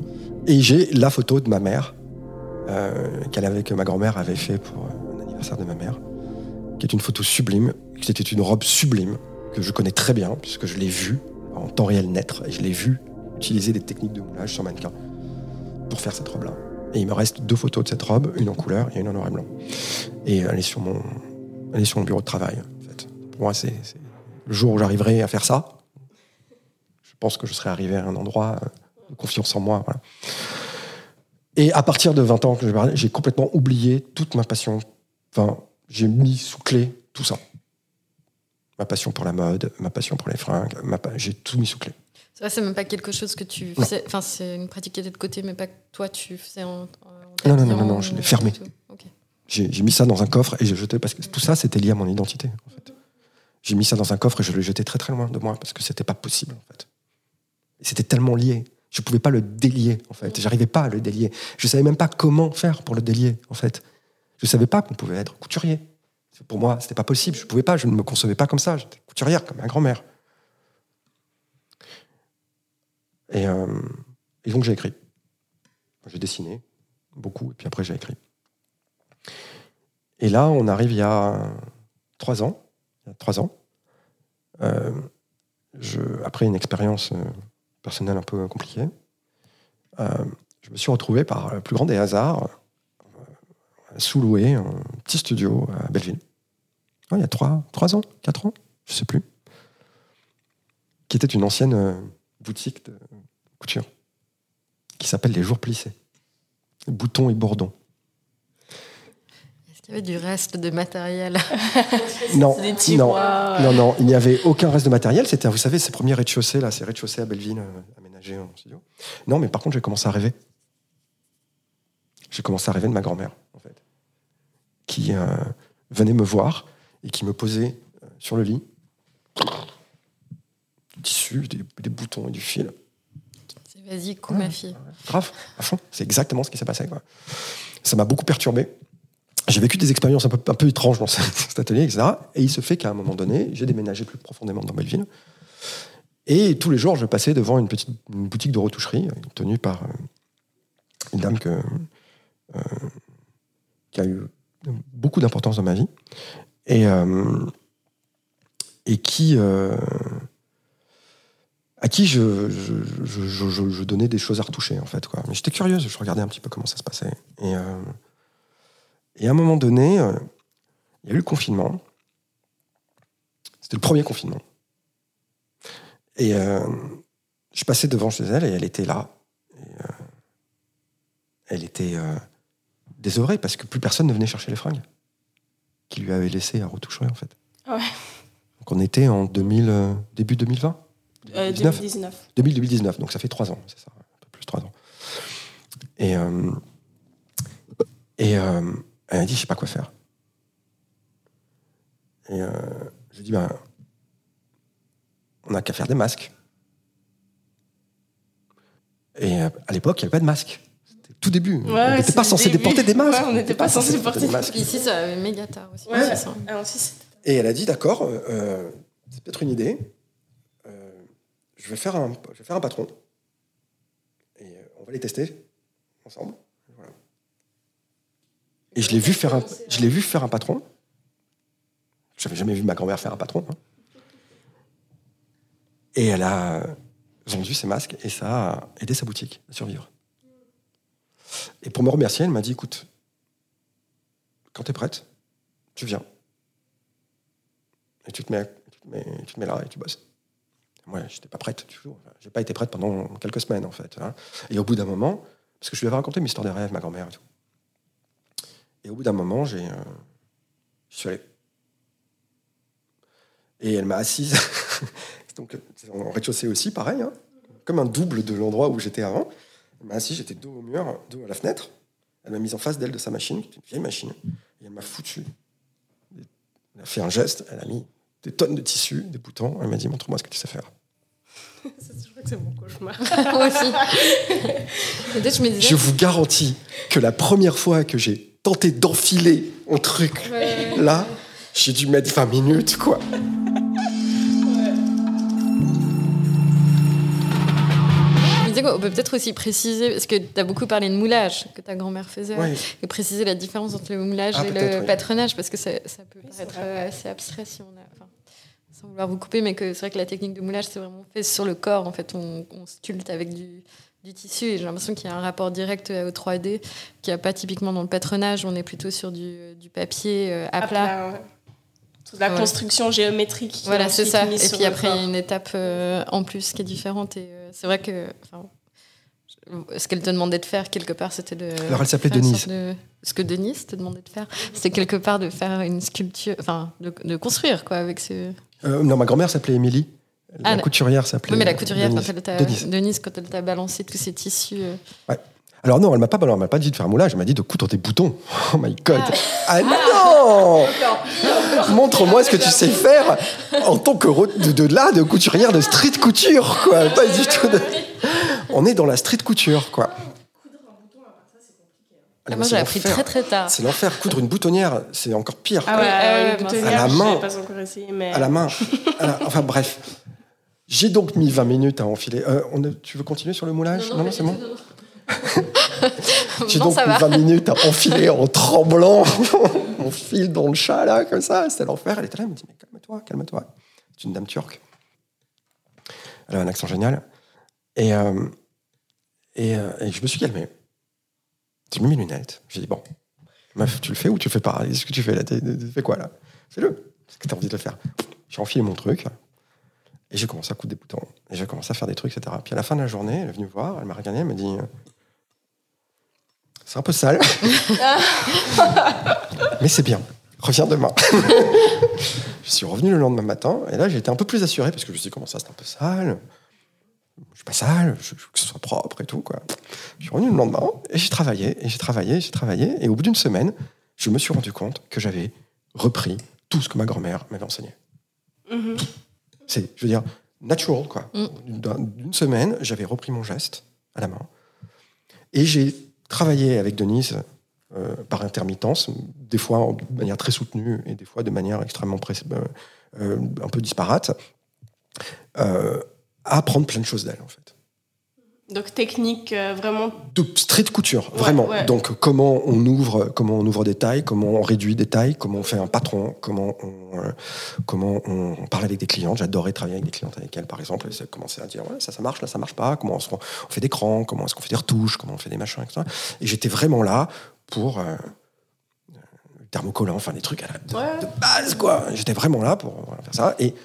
Et j'ai la photo de ma mère, euh, qu'elle avait, que ma grand-mère avait fait pour l'anniversaire de ma mère, qui est une photo sublime, qui était une robe sublime, que je connais très bien, puisque je l'ai vue en temps réel naître, et je l'ai vue utiliser des techniques de moulage sur mannequin pour faire cette robe-là. Et il me reste deux photos de cette robe, une en couleur et une en noir et blanc. Et elle est sur mon, elle est sur mon bureau de travail. Pour moi, c'est le jour où j'arriverai à faire ça, pense que je serais arrivé à un endroit euh, de confiance en moi. Et à partir de 20 ans que j'ai complètement oublié toute ma passion, enfin, j'ai mis sous clé tout ça. Ma passion pour la mode, ma passion pour les fringues, j'ai tout mis sous clé. Ça, c'est même pas quelque chose que tu faisais. Enfin, c'est une pratique qui était de côté, mais pas que toi tu faisais en. non, non, non, non, je l'ai fermé. J'ai mis ça dans un coffre et je jeté parce que tout ça, c'était lié à mon identité. En fait. J'ai mis ça dans un coffre et je l'ai jeté très très loin de moi parce que c'était pas possible en fait. C'était tellement lié. Je pouvais pas le délier en fait. J'arrivais pas à le délier. Je savais même pas comment faire pour le délier en fait. Je savais pas qu'on pouvait être couturier. Pour moi, c'était pas possible. Je pouvais pas. Je ne me concevais pas comme ça. J'étais couturière comme ma grand-mère. Et, euh, et donc j'ai écrit. J'ai dessiné beaucoup, et puis après j'ai écrit. Et là, on arrive il y a trois ans. Il y a trois ans. Euh, je, après une expérience euh, personnelle un peu compliquée, je me suis retrouvé par le plus grand des hasards sous-loué un petit studio à Belleville. il y a trois, trois ans, quatre ans, je sais plus. Qui était une ancienne boutique de couture qui s'appelle Les Jours Plissés. Boutons et bourdons. Qu'il y avait du reste de matériel? Non, non, non, non, il n'y avait aucun reste de matériel. C'était, vous savez, ces premiers rez-de-chaussée, là, ces rez-de-chaussée à Belleville, euh, aménagés en studio. Non, mais par contre, j'ai commencé à rêver. J'ai commencé à rêver de ma grand-mère, en fait, qui euh, venait me voir et qui me posait euh, sur le lit tissu, des, boutons et du fil. Vas-y, coupe ma fille. Grave, à fond. C'est exactement ce qui s'est passé. Quoi. Ça m'a beaucoup perturbé. J'ai vécu des expériences un peu, un peu étranges dans cet atelier, etc. Et il se fait qu'à un moment donné, j'ai déménagé plus profondément dans Belleville. Et tous les jours, je passais devant une petite boutique de retoucherie tenue par euh, une dame euh, qui a eu beaucoup d'importance dans ma vie. Et, euh, et qui à qui je, je, donnais des choses à retoucher, en fait. Mais j'étais curieuse, je regardais un petit peu comment ça se passait. Et, euh, et à un moment donné, euh, il y a eu le confinement. C'était le premier confinement. Et euh, je passais devant chez elle et elle était là. elle était désolée parce que plus personne ne venait chercher les fringues qui lui avait laissé à retoucher, en fait. Ah Donc on était en 2000, début 2020. 2019. 2019, donc ça fait trois ans, c'est ça, un peu plus trois ans. Et, euh, et euh, elle m'a dit, je sais pas quoi faire. Et euh, je lui ai dit, ben, on n'a qu'à faire des masques. Et à l'époque, il n'y avait pas de masque. C'était tout début. on n'était pas censé déporter des masques. on n'était pas, censé porter des masques. Ici, ça avait méga tard aussi. Ah, et elle a dit, d'accord, c'est peut-être une idée je vais faire un, je vais faire un patron. Et euh, on va les tester ensemble. Et je l'ai vu faire un, je l'ai vu faire un patron. J'avais jamais vu ma grand-mère faire un patron. Hein. Et elle a vendu ses masques et ça a aidé sa boutique à survivre. Et pour me remercier, elle m'a dit écoute, quand tu es prête, tu viens. Et tu te, mets, tu te mets, là et tu bosses. Moi, je n'étais pas prête du tout. J'ai pas été prête pendant quelques semaines, en fait. Hein. Et au bout d'un moment, parce que je lui avais raconté mes histoires de rêve, ma grand-mère et tout. Et au bout d'un moment, j'ai, euh, je suis allé. Et elle m'a assise. Donc, en rez-de-chaussée aussi, pareil, hein. comme un double de l'endroit où j'étais avant. Elle m'a assise, j'étais dos au mur, dos à la fenêtre. Elle m'a mise en face d'elle de sa machine, qui était une vieille machine. Et elle m'a foutu. Elle a fait un geste, elle a mis des tonnes de tissus, des boutons. Elle m'a dit Montre-moi ce que tu sais faire. je crois que c'est mon cauchemar. Moi aussi. je, vous garantis que la première fois que j'ai tenté d'enfiler un truc, là, j'ai dû mettre 20 minutes, quoi. on peut peut-être aussi préciser, parce que tu as beaucoup parlé de moulage que ta grand-mère faisait, et préciser la différence entre le moulage ah, et le patronage, parce que ça, peut paraître assez abstrait si on a sans vouloir vous couper, mais que c'est vrai que la technique de moulage, c'est vraiment fait sur le corps. En fait, on, sculpte avec du, tissu et j'ai l'impression qu'il y a un rapport direct au 3D qui n'y a pas typiquement dans le patronage. On est plutôt sur du, papier euh, à, plat. La construction géométrique. Voilà, c'est ça. Et puis après, il y a une étape euh, en plus qui est différente. Et euh, c'est vrai que ce qu'elle te demandait de faire quelque part, c'était de. Alors elle s'appelait Denise. Ce que Denise te demandait de faire, c'était quelque part de faire une sculpture, enfin de, construire quoi avec ce. Euh, non, ma grand-mère s'appelait Émilie. La ah, couturière s'appelait. Oui, mais la couturière, Denise. quand elle t'a Denise. quand elle t'a balancé tous ces tissus. Euh. Ouais. Alors non, elle m'a pas, elle m'a pas dit de faire un moulage, elle m'a dit de coudre des boutons. Oh my god. Ah, ah non Montre-moi ce que tu sais faire en tant que de, de, là, de couturière de street couture, quoi. Pas du tout. On est dans la street couture, quoi. Ah, moi, j'ai appris très très tard. C'est l'enfer. Coudre une boutonnière, c'est encore pire. Ah ouais, à la main. Pas encore essayé, mais... À la main. Enfin bref. J'ai donc mis 20 minutes à enfiler. Euh, on tu veux continuer sur le moulage Non, non, c'est bon. J'ai donc mis 20 minutes à enfiler en tremblant mon fil dans le chat, là, comme ça. C'était l'enfer. Elle était là, elle me dit Mais calme-toi, calme-toi. C'est une dame turque. Elle a un accent génial. Et, euh, euh, et, je me suis calmé. J'ai mis mes lunettes. J'ai dit Bon, meuf, tu le fais ou tu le fais pas? Qu'est-ce que tu fais là Tu fais quoi là? Fais-le. Qu'est-ce que tu as envie de le faire? J'ai enfilé mon truc. Et j'ai commencé à coudre des boutons. Et j'ai commencé à faire des trucs, etc. Puis à la fin de la journée, elle est venue me voir, elle m'a regardé, elle m'a dit C'est un peu sale. Mais c'est bien. Reviens demain. je suis revenu le lendemain matin, et là j'ai été un peu plus assuré, parce que je me suis dit Comment ça, c'est un peu sale? Je suis pas sale, je, veux que ce soit propre et tout. Quoi. Je suis revenu le lendemain et j'ai travaillé, et j'ai travaillé, j'ai travaillé. Et au bout d'une semaine, je me suis rendu compte que j'avais repris tout ce que ma grand-mère m'avait enseigné. Mm-hmm. C'est, je veux dire, natural, quoi. Mm. D'une semaine, j'avais repris mon geste à la main. Et j'ai travaillé avec Denise euh, par intermittence, des fois de manière très soutenue et des fois de manière extrêmement euh, euh, un peu disparate, à apprendre plein de choses d'elle, en fait. Donc technique euh, vraiment de street couture, vraiment. Donc comment on ouvre, comment on ouvre des tailles, comment on réduit des tailles, comment on fait un patron, comment on, euh, comment on, parle avec des clientes. J'adorais travailler avec des clientes avec elles, par exemple. Elles commençaient à dire ouais, ça, ça marche, là, ça marche pas. Comment on, on fait des crans, comment est-ce qu'on fait des retouches, comment on fait des machins, etc. Et j'étais vraiment là pour euh, thermocollant, enfin des trucs à la, de, base, quoi. J'étais vraiment là pour faire ça. Et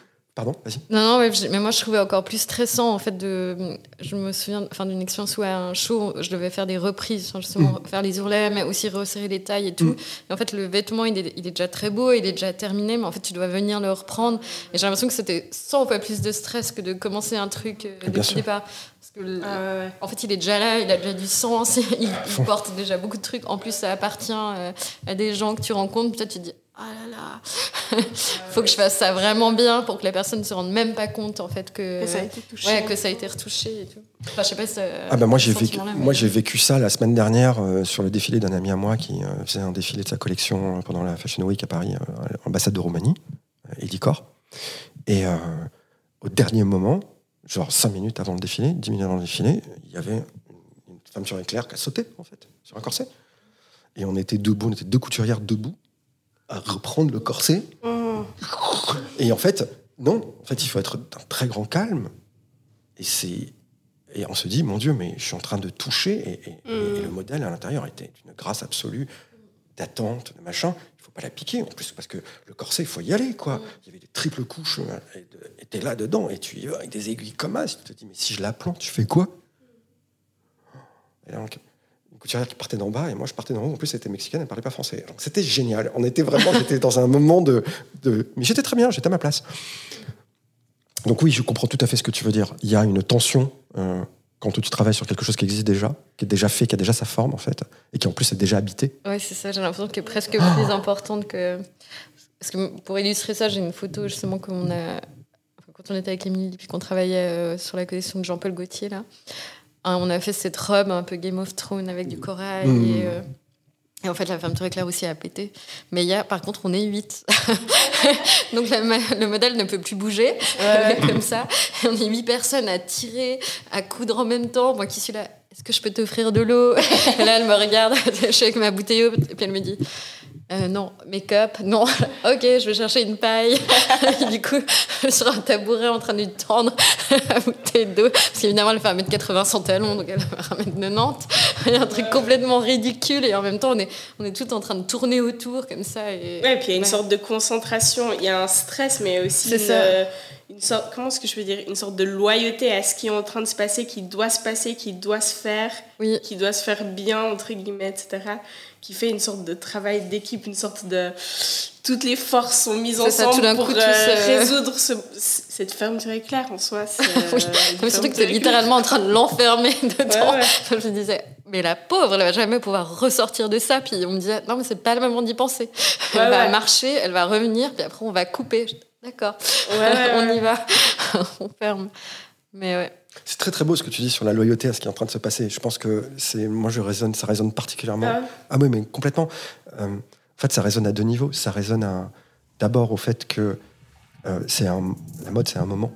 Pardon, vas-y. Non, non, mais, moi je trouvais encore plus stressant en fait de. Je me souviens enfin, d'une expérience où à un show, je devais faire des reprises, justement mm. faire les ourlets, mais aussi resserrer les tailles et tout. Mm. Et en fait, le vêtement, il est, il est, déjà très beau, il est déjà terminé, mais en fait, tu dois venir le reprendre. Et j'ai l'impression que c'était 100 fois plus de stress que de commencer un truc euh, depuis le départ. Parce que, ah en fait, il est déjà là, il a déjà du sens, il, porte déjà beaucoup de trucs. En plus, ça appartient euh, à des gens que tu rencontres. Peut-être tu te dis ah là là, faut que je fasse ça vraiment bien pour que la personne ne se rende même pas compte en fait que, que ça a été touché. Ouais, que ça a été retouché et tout. Enfin, je sais pas si ah bah moi j'ai vécu, moi j'ai vécu ça la semaine dernière euh, sur le défilé d'un ami à moi qui euh, faisait un défilé de sa collection euh, pendant la Fashion Week à Paris, ambassade de Roumanie, Edicor. Et au dernier moment, genre 5 minutes avant le défilé, 10 minutes avant le défilé, il y avait une femme sur éclair qui a sauté en fait sur un corset. Et on était debout, on était deux couturières debout à reprendre le corset. Et en fait, non. En fait, il faut être d'un très grand calme. Et c'est et on se dit, mon Dieu, mais je suis en train de toucher. Et, le modèle à l'intérieur était une grâce absolue d'attente, de machin. Il faut pas la piquer en plus parce que le corset, il faut y aller, quoi. Il y avait des triples couches, euh, et t'es là dedans et tu y vas avec des aiguilles comme ça. Tu te dis, mais si je la plante, tu fais quoi? Et couturière qui partait d'en bas et moi je partais d'en haut. En plus, c'était mexicaine, elle parlait pas français. Donc c'était génial. On était vraiment, j'étais dans un moment de, mais j'étais très bien, j'étais à ma place. Donc oui, je comprends tout à fait ce que tu veux dire. Il y a une tension euh, quand tu travailles sur quelque chose qui existe déjà, qui est déjà fait, qui a déjà sa forme en fait, et qui en plus est déjà habité. Oui, c'est ça. J'ai l'impression qu'elle est presque plus importante que. Parce que pour illustrer ça, j'ai une photo justement qu'on a quand on était avec Émilie puis qu'on travaillait euh, sur la collection de Jean-Paul Gaultier là. Hein, on a fait cette robe un peu Game of Thrones avec du corail. Mmh. Euh, et, en fait, la femme très claire aussi a pété. Mais il y a, par contre, on est 8. Donc le modèle ne peut plus bouger comme ça. Et on est 8 personnes à tirer, à coudre en même temps. Moi qui suis là, est-ce que je peux t'offrir de l'eau? Et là, elle me regarde, je suis avec ma bouteille et puis elle me dit euh, non, make-up, non. ok, je vais chercher une paille. du coup, sur un tabouret en train de lui tendre la bouteille d'eau. Parce qu'évidemment, elle fait 1m80 sans talon, donc elle va 1m90. Il y a un truc complètement ridicule et en même temps, on est, on est tout en train de tourner autour comme ça. Et, ouais, puis il y a une sorte de concentration. Il y a un stress, mais aussi une, une sorte, comment est-ce que je peux dire, une sorte de loyauté à ce qui est en train de se passer, qui doit se passer, qui doit se faire, qui doit se faire bien, entre guillemets, etc. Qui fait une sorte de travail d'équipe, une sorte de... Toutes les forces sont mises ensemble pour euh, résoudre cette fermeture éclair en soi. oui, euh, surtout que littéralement en train de l'enfermer dedans. Je me disais, mais la pauvre, elle va jamais pouvoir ressortir de ça. Puis on me disait, non, mais c'est pas le moment d'y penser. elle va marcher, elle va revenir, puis après on va couper. D'accord, on y va, on ferme. Mais ouais. C'est très très beau ce que tu dis sur la loyauté à ce qui est en train de se passer. Je pense que c'est, moi je résonne, ça résonne particulièrement. Ah, ah oui, mais complètement. Euh, en fait, ça résonne à deux niveaux. Ça résonne à, d'abord au fait que euh, c'est un, la mode, c'est un moment.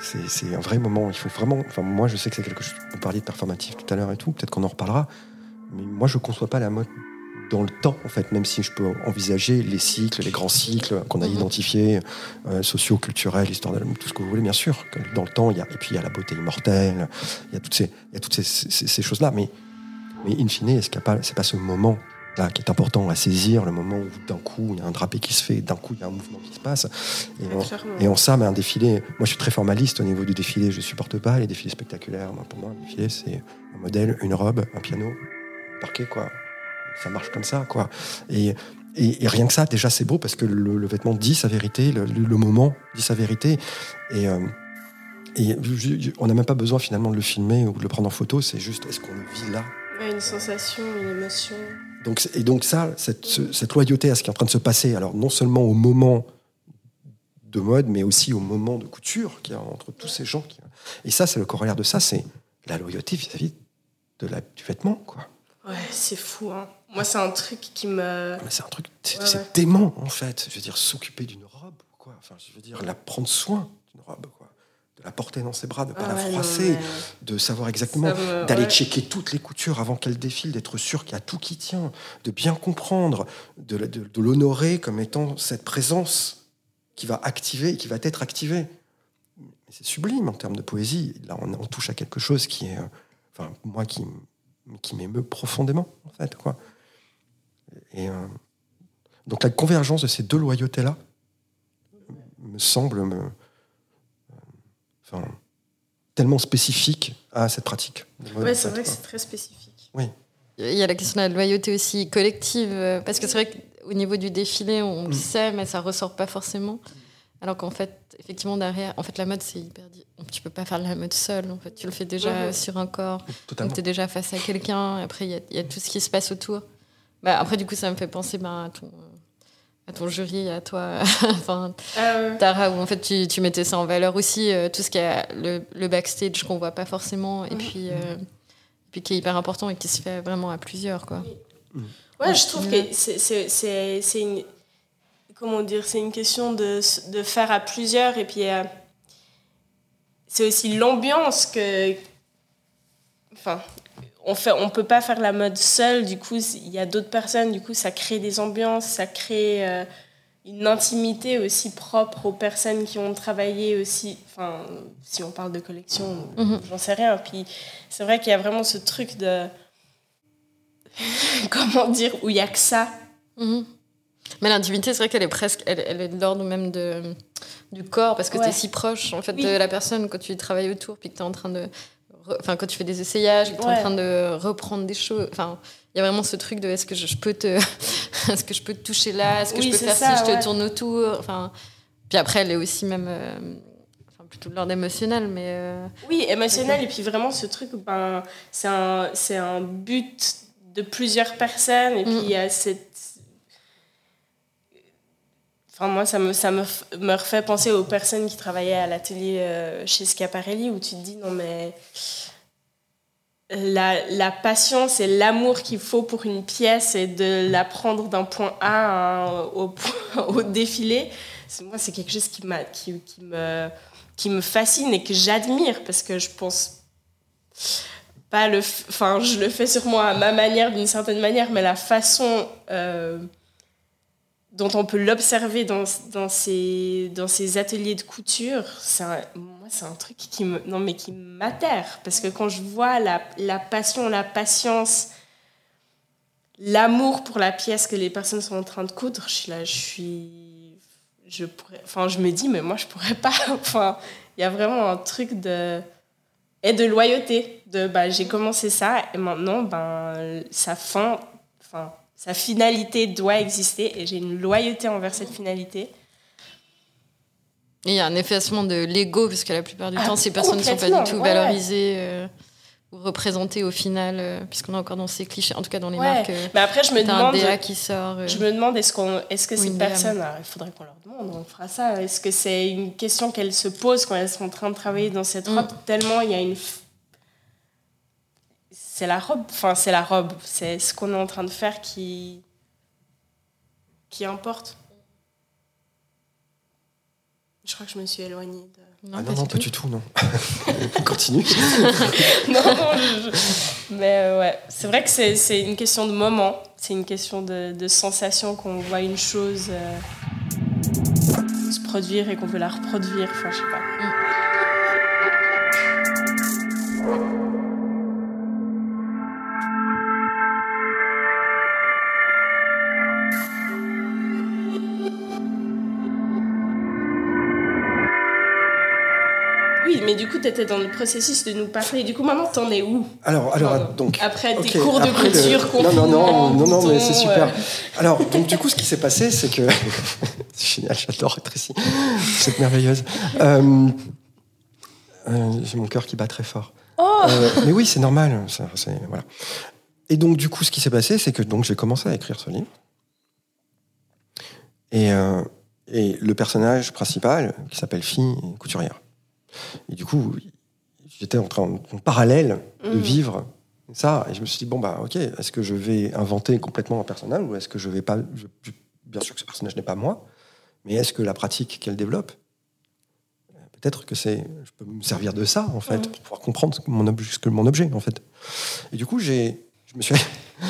C'est, un vrai moment. Il faut vraiment. Enfin, moi, je sais que c'est quelque chose. On parlait de performatif tout à l'heure et tout. Peut-être qu'on en reparlera. Mais moi, je ne conçois pas la mode dans le temps, en fait, même si je peux envisager les cycles, les grands cycles qu'on a mhm. identifiés, euh, sociaux, culturels, histoire de tout ce que vous voulez, bien sûr. Dans le temps, il y a, et puis il y a la beauté immortelle, il y a toutes ces, il y a toutes ces, ces, choses-là. Mais, mais in fine, est-ce qu'il n'y a pas, c'est pas ce moment là qui est important à saisir, le moment où d'un coup il y a un drapé qui se fait, d'un coup il y a un mouvement qui se passe. Et, on, et ça, mais un défilé. Moi, je suis très formaliste au niveau du défilé. Je supporte pas les défilés spectaculaires. pour moi, un défilé, c'est un modèle, une robe, un piano, parquet, quoi ça marche comme ça, quoi. Et, et, rien que ça, déjà, c'est beau parce que le, vêtement dit sa vérité, le, moment dit sa vérité. Et, euh, et on n'a même pas besoin finalement de le filmer ou de le prendre en photo, c'est juste est-ce qu'on le vit là? Une sensation, une émotion. Donc, et donc ça, cette, cette, loyauté à ce qui est en train de se passer, alors non seulement au moment de mode, mais aussi au moment de couture qu'il y a entre tous ces gens. Qui... Et ça, c'est le corollaire de ça, c'est la loyauté vis-à-vis de la, du vêtement, quoi. Ouais, c'est fou, hein. Moi, c'est un truc qui me. Mais c'est un truc, c'est dément en fait. Je veux dire, s'occuper d'une robe, quoi. Enfin, je veux dire, la prendre soin d'une robe, quoi. De la porter dans ses bras, de pas la froisser, de savoir exactement, d'aller checker toutes les coutures avant qu'elle défile, d'être sûr qu'il y a tout qui tient, de bien comprendre, de, de, l'honorer comme étant cette présence qui va activer, qui va être activée. C'est sublime en termes de poésie. Là, on, on touche à quelque chose qui est, euh, enfin, moi qui qui m'émeut profondément, en fait. Quoi. Et, euh, donc la convergence de ces deux loyautés-là me semble me, euh, tellement spécifique à cette pratique. Oui, c'est vrai que c'est très spécifique. Oui. Il y a la question de la loyauté aussi collective, euh, parce que c'est vrai qu'au niveau du défilé, on le mm. sait, mais ça ressort pas forcément. Alors qu'en fait, effectivement, derrière, en fait, la mode, c'est hyper. Tu peux pas faire la mode seule, en fait. Tu le fais déjà sur un corps. Donc, tu es déjà face à quelqu'un. Après, il y, a tout ce qui se passe autour. Bah, après, du coup, ça me fait penser bah, à, ton, à ton jury, à toi, enfin, ah Tara, où en fait, tu, tu, mettais ça en valeur aussi, euh, tout ce qui est le, le backstage qu'on voit pas forcément, et, puis, euh, puis qui est hyper important et qui se fait vraiment à plusieurs, quoi. Ouais, je trouve que c'est une comment dire, c'est une question de, de, faire à plusieurs et puis euh, c'est aussi l'ambiance que, enfin, on fait, on peut pas faire la mode seul. Du coup, il y a d'autres personnes. Du coup, ça crée des ambiances, ça crée euh, une intimité aussi propre aux personnes qui ont travaillé aussi. Enfin, si on parle de collection, mhm. j'en sais rien. Puis c'est vrai qu'il y a vraiment ce truc de comment dire où il y a que ça. Mhm. Mais l'intimité, c'est vrai qu'elle est presque, elle, elle est de l'ordre même de, du corps, parce que tu es si proche en fait, de la personne quand tu travailles autour, puis que tu es en train de. Enfin, quand tu fais des essayages, que tu es en train de reprendre des choses. Enfin, il y a vraiment ce truc de est-ce que je, peux te. est-ce que je peux te toucher là? Est-ce que je peux faire ça, si je te tourne autour Enfin. Puis après, elle est aussi même. Euh, enfin, plutôt de l'ordre émotionnel, mais. Euh, oui, émotionnel, et puis vraiment ce truc, ben, c'est un, un but de plusieurs personnes, et puis il y a cette moi, ça me, ça me, me, refait penser aux personnes qui travaillaient à l'atelier euh, chez Schiaparelli, où tu te dis, non, mais la, la passion, c'est l'amour qu'il faut pour une pièce et de la prendre d'un point A au, au défilé. Moi, c'est quelque chose qui, qui, qui, me, qui me fascine et que j'admire parce que je pense pas le. Enfin, je le fais moi à ma manière, d'une certaine manière, mais la façon. Euh, dont on peut l'observer dans, dans, ces, dans ces ateliers de couture, c'est un truc qui non, mais qui m'atterre. Parce que quand je vois la, la passion, la patience, l'amour pour la pièce que les personnes sont en train de coudre, je là, je suis. je pourrais. Enfin, je me dis, mais moi, je pourrais pas. Enfin, il y a vraiment un truc de. Et de loyauté. De, bah, j'ai commencé ça et maintenant, ben, sa fin. Enfin, sa finalité doit exister et j'ai une loyauté envers cette finalité. Il y a un effacement de l'ego, parce que la plupart du ah, temps, ces personnes ne sont pas du tout valorisées. Euh, représenter au final, euh, puisqu'on est encore dans ces clichés, en tout cas dans les marques. Euh, mais après, je me demande. Un qui sort. Euh, je me demande est-ce qu'on, est-ce que ces personnes, il faudrait qu'on leur demande, on fera ça. Est-ce que c'est une question qu'elles se posent quand elles sont en train de travailler dans cette mm. robe Tellement il y a une. C'est la robe, enfin c'est la robe, c'est ce qu'on est en train de faire qui qui importe. Je crois que je me suis éloignée de. Non, ah non, non, pas du tout, non. Continue. non, non, mais euh, ouais, c'est vrai que c'est une question de moment, c'est une question de, de sensation qu'on voit une chose euh, se produire et qu'on veut la reproduire, enfin, je sais pas. Mm. Mais du coup, tu étais dans le processus de nous parler. Du coup, maintenant, t'en es où Alors, alors donc. Après tes cours de couture, le... Non, non, non, non, non, mais c'est super. Alors, donc, du coup, ce qui s'est passé, c'est que. c'est génial, j'adore Tracy. C'est merveilleuse. Euh, euh, J'ai mon cœur qui bat très fort. Oh euh, mais oui, c'est normal. Ça, voilà. Et donc, du coup, ce qui s'est passé, c'est que donc j'ai commencé à écrire ce livre. Et, euh, et le personnage principal, qui s'appelle Fille Couturière, et du coup, j'étais en train, en parallèle, de mmh. vivre ça. Et je me suis dit, bon, bah, ok, est-ce que je vais inventer complètement un personnage ou est-ce que je vais pas. bien sûr que ce personnage n'est pas moi, mais est-ce que la pratique qu'elle développe, peut-être que c'est. Je peux me servir de ça, en fait, mmh. pour pouvoir comprendre mon, objet, mon objet, en fait. Et du coup, j'ai. Je me suis.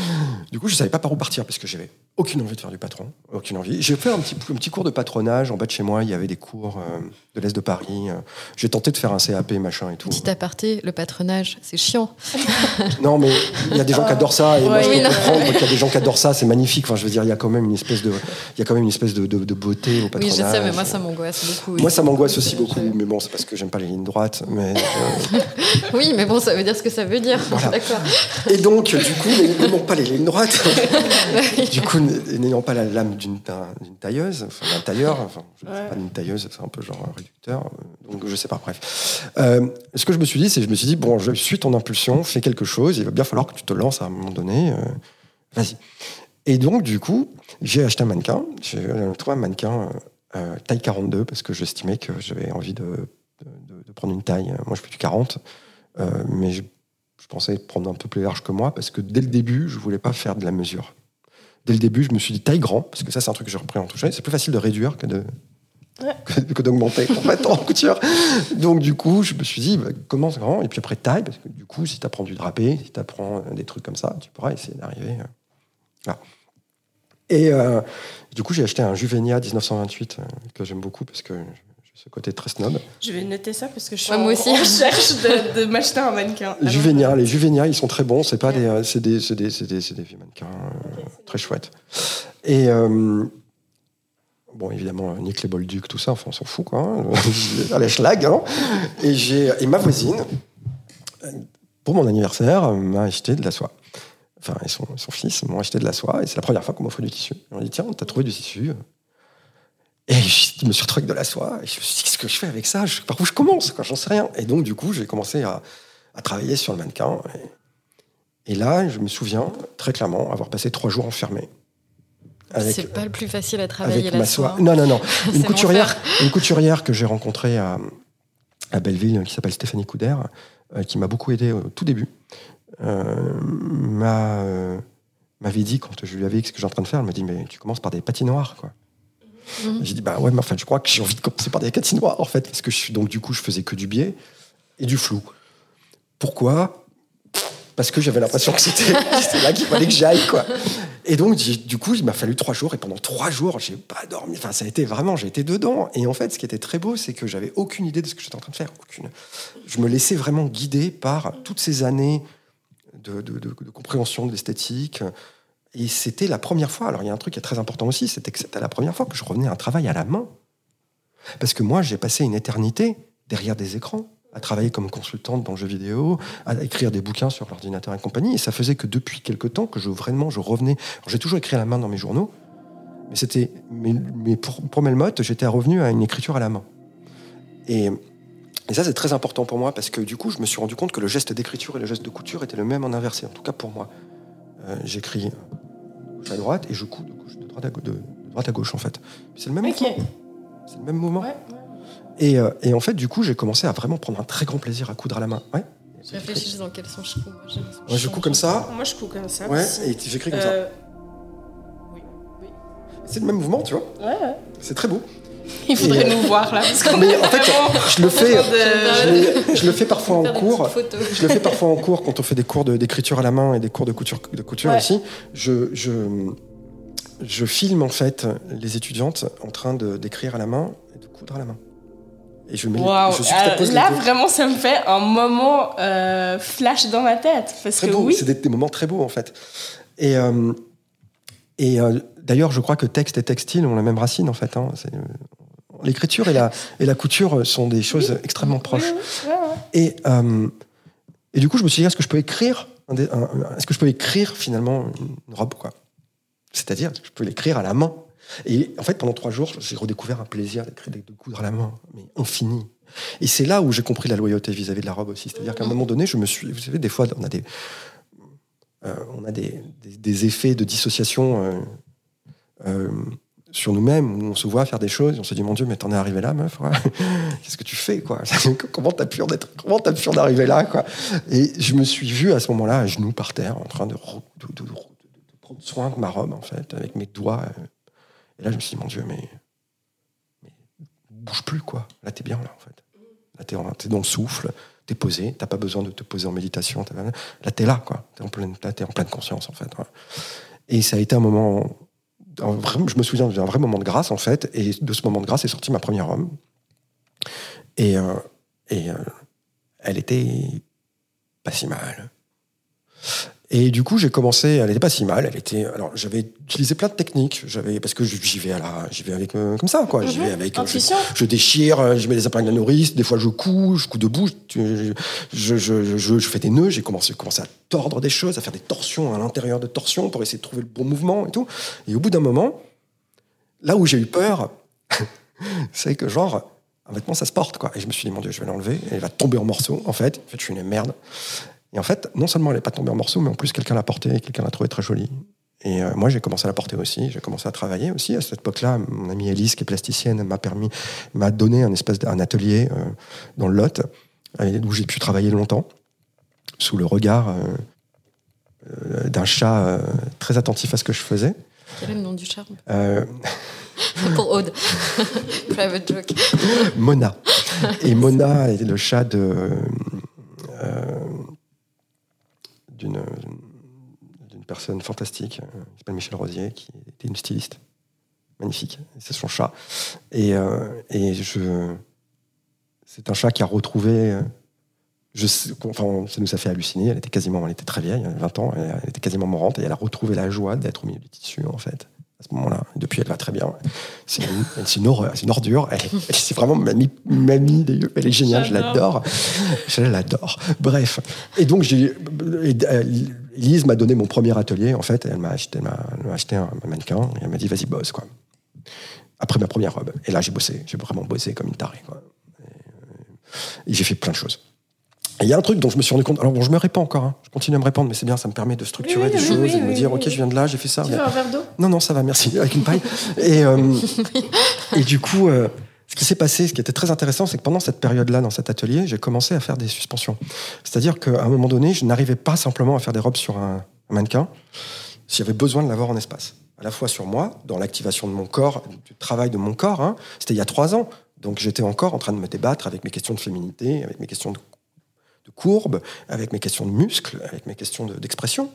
du coup, je savais pas par où partir parce que j'avais aucune envie de faire du patron, aucune envie. J'ai fait un petit, un petit cours de patronage en bas de chez moi. Il y avait des cours euh, de l'Est de Paris. J'ai tenté de faire un CAP, machin et tout. Petit aparté, le patronage, c'est chiant. non, mais il y a des gens qui adorent ça. Et moi, je peux comprendre qu'il y a des gens qui adorent ça. C'est magnifique. Enfin, je veux dire, il y a quand même une espèce de, il y a quand même une espèce de, de, beauté au patronage. Oui, je sais, mais moi, ça m'angoisse beaucoup. Moi, ça m'angoisse aussi beaucoup. Mais bon, c'est parce que j'aime pas les lignes droites. Mais euh, oui, mais bon, ça veut dire ce que ça veut dire. D'accord. Et donc, du coup, n'aimant pas les lignes droites, du coup, n'ayant pas la la lame d'une tailleuse, enfin d'un tailleur, enfin, pas d'une tailleuse, c'est un peu genre un réducteur, euh, donc je sais pas, bref. Euh, ce que je me suis dit, c'est je me suis dit, bon, je suis ton impulsion, fais quelque chose, il va bien falloir que tu te lances à un moment donné, euh, vas-y. Et donc, du coup, j'ai acheté un mannequin, j'ai trouvé un mannequin taille 42, parce que j'estimais que j'avais envie de, de, prendre une taille, moi je fais du 40, mais je, je pensais prendre un peu plus large que moi, parce que dès le début, je voulais pas faire de la mesure dès le début, je me suis dit taille grand, parce que ça, c'est un truc que j'ai repris en touche. C'est plus facile de réduire que de que, d'augmenter en couture. Donc du coup, je me suis dit, bah, commence grand, et puis après taille, parce que du coup, si tu apprends du drapé, si tu apprends des trucs comme ça, tu pourras essayer d'arriver. Euh, et euh, du coup, j'ai acheté un Juvenia 1928 euh, que j'aime beaucoup parce que ce côté très snob. Je vais noter ça parce que je suis en, aussi. recherche de, m'acheter un mannequin. Les Juvenia, les Juvenia, ils sont très bons. C'est pas des, c'est des, c'est des, c'est des, des, vieux mannequins euh, très chouettes. Et euh, bon, évidemment, Nick les Bolduc, tout ça, enfin, on s'en fout quoi. Hein. Allez, schlag. Hein. Et j'ai, et ma voisine, pour mon anniversaire, m'a acheté de la soie. Enfin, et son, son fils m'ont acheté de la soie, et c'est la première fois qu'on m'offre du tissu. On m'a dit tiens, t'as trouvé du tissu? Et je me suis retrouvé avec de la soie. Et je me suis dit, qu'est-ce que je fais avec ça? Par où je commence J'en sais rien. Et donc, du coup, j'ai commencé à, travailler sur le mannequin. Et, là, je me souviens très clairement avoir passé trois jours enfermé. C'est pas le plus facile à travailler la soie. Non, non, non. Une couturière, une couturière que j'ai rencontrée à, à, Belleville, qui s'appelle Stéphanie Couder, euh, qui m'a beaucoup aidé au tout début, euh, euh, m'avait dit, quand je lui avais dit ce que j'étais en train de faire, elle m'a dit, mais tu commences par des patinoires, quoi. Mhm. J'ai dit, bah ouais, mais enfin, je crois que j'ai envie de commencer par des catinoirs, en fait, parce que je, donc du coup, je faisais que du biais et du flou. Pourquoi? Parce que j'avais l'impression que c'était là qu'il fallait que j'aille, quoi. Et donc, du coup, il m'a fallu trois jours, et pendant trois jours, j'ai pas dormi. Enfin, ça a été vraiment, j'ai été dedans. Et en fait, ce qui était très beau, c'est que j'avais aucune idée de ce que j'étais en train de faire, aucune. Je me laissais vraiment guider par toutes ces années de, de, de compréhension de l'esthétique, et c'était la première fois, alors il y a un truc qui est très important aussi, c'était que c'était la première fois que je revenais à un travail à la main. Parce que moi, j'ai passé une éternité derrière des écrans, à travailler comme consultante dans le jeu vidéo, à écrire des bouquins sur l'ordinateur et compagnie. Et ça faisait que depuis quelque temps que je vraiment revenais. J'ai toujours écrit à la main dans mes journaux, mais c'était Melmoth, j'étais revenu à une écriture à la main. Et, et ça, c'est très important pour moi parce que du coup, je me suis rendu compte que le geste d'écriture et le geste de couture étaient le même en inversé, en tout cas pour moi. Euh, j'écris de gauche à droite et je couds de, gauche, de, droite, à, de, droite à gauche en fait. C'est le même mouvement. C'est le même mouvement. Et, euh, et, en fait, du coup, j'ai commencé à vraiment prendre un très grand plaisir à coudre à la main. Ouais. Je réfléchis dans quel sens je couds. Moi, je couds comme ça. Moi, je couds comme ça. Ouais, et j'écris comme euh... ça. Oui, oui. C'est le même mouvement, tu vois. Ouais, ouais. C'est très beau. Il faudrait nous voir là. Parce mais en fait, je le fais, je, je, le fais parfois en cours. Je le fais parfois en cours quand on fait des cours d'écriture à la main et des cours de couture, de couture ouais. ici. Je, je, je filme en fait les étudiantes en train d'écrire à la main et de coudre à la main. Et je, wow. je euh, là, vraiment, ça me fait un moment euh, flash dans ma tête. Parce très que beau. oui. C'est des, des, moments très beaux en fait. Et, euh, et euh, d'ailleurs, je crois que texte et textile ont la même racine en fait. Hein. L'écriture et la, et la couture sont des choses extrêmement proches. Et, euh, et du coup, je me suis dit, est-ce que je peux écrire, est-ce que je peux écrire finalement une robe quoi? C'est-à-dire, je peux l'écrire à la main? Et en fait, pendant trois jours, j'ai redécouvert un plaisir d'écrire, de coudre à la main, mais infini. Et c'est là où j'ai compris la loyauté vis-à-vis -vis de la robe aussi. C'est-à-dire qu'à un moment donné, je me suis, vous savez, des fois, on a des, euh, on a des, des, des, effets de dissociation euh, sur nous-mêmes où on se voit faire des choses et on se dit mon Dieu mais t'en es arrivé là meuf qu'est-ce que tu fais quoi? Comment t'as pu en être comment t'as pu en arriver là quoi? Et je me suis vu à ce moment-là à genoux par terre en train de, prendre soin de ma robe en fait avec mes doigts et là je me suis dit mon Dieu mais, mais bouge plus quoi là t'es bien là en fait là t'es, dans le souffle t'es posé, t'as pas besoin de te poser en méditation. Là, t'es là, quoi. T'es en pleine, là, t'es en pleine conscience, en fait. Et ça a été un moment, je me souviens d'un vrai moment de grâce, en fait. Et de ce moment de grâce est sortie ma première homme. Et, euh, euh, elle était pas si mal. Et du coup, j'ai commencé. Elle n'était pas si mal. Elle était. Alors, j'avais utilisé plein de techniques. J'avais parce que j'y vais à la, j'y vais avec euh, comme ça, quoi. J'y Mhm. vais avec. Je, je, déchire. Je mets les appareils de la nourrice. Des fois, je couds. Je couds debout. Je, je, je, je, je fais des nœuds. J'ai commencé, commencé à tordre des choses, à faire des torsions à l'intérieur de torsions pour essayer de trouver le bon mouvement et tout. Et au bout d'un moment, là où j'ai eu peur, c'est que genre. Un vêtement, ça se porte, quoi. Et je me suis dit, mon Dieu, je vais l'enlever. Elle va tomber en morceaux, en fait. En fait, je suis une merde. Et en fait, non seulement elle n'est pas tombée en morceaux, mais en plus quelqu'un l'a portée et quelqu'un l'a trouvée très jolie. Et euh, moi, j'ai commencé à la porter aussi. J'ai commencé à travailler aussi. À cette époque-là, mon amie Elise, qui est plasticienne, m'a permis, m'a donné un espèce d'un atelier euh, dans le Lot, où j'ai pu travailler longtemps, sous le regard euh, d'un chat euh, très attentif à ce que je faisais. Quel est le nom du chat Euh, Pour Aude. Private joke. Mona. Et Mona est le chat de euh, d'une personne fantastique euh, qui s'appelle Michel Rosier, qui était une styliste magnifique. C'est son chat. Et, euh, je, c'est un chat qui a retrouvé. Sais, enfin, ça nous a fait halluciner. Elle était quasiment, elle était très vieille, 20 ans, elle était quasiment morante, et elle a retrouvé la joie d'être au milieu du tissu, en fait à ce moment-là. Depuis, elle va très bien. C'est une, horreur, c'est une ordure. Elle, elle, c'est vraiment mamie, mamie des Elle est géniale, je l'adore. Je l'adore. Bref. Et donc, j'ai, Elise m'a donné mon premier atelier, en fait. Elle m'a acheté, elle m'a, elle m'a acheté un mannequin et elle m'a dit, vas-y, bosse, quoi. Après ma première robe. Et là, j'ai bossé. J'ai vraiment bossé comme une tarée, quoi. Et, et j'ai fait plein de choses. Il y a un truc dont je me suis rendu compte. Alors bon, je me répands encore. Hein. Je continue à me répandre, mais c'est bien, ça me permet de structurer oui, des oui, choses oui, et de me dire, ok, je viens de là, j'ai fait ça. Tu veux un verre d'eau? Non, non, ça va, merci, avec une paille. et, euh, et du coup, euh, ce qui s'est passé, ce qui était très intéressant, c'est que pendant cette période-là, dans cet atelier, j'ai commencé à faire des suspensions. C'est-à-dire qu'à un moment donné, je n'arrivais pas simplement à faire des robes sur un, un mannequin. S'il y avait besoin de l'avoir en espace, à la fois sur moi, dans l'activation de mon corps, du travail de mon corps. Hein. C'était il y a trois ans. Donc j'étais encore en train de me débattre avec mes questions de féminité, avec mes questions de de courbe, avec mes questions de muscles, avec mes questions de, d'expression,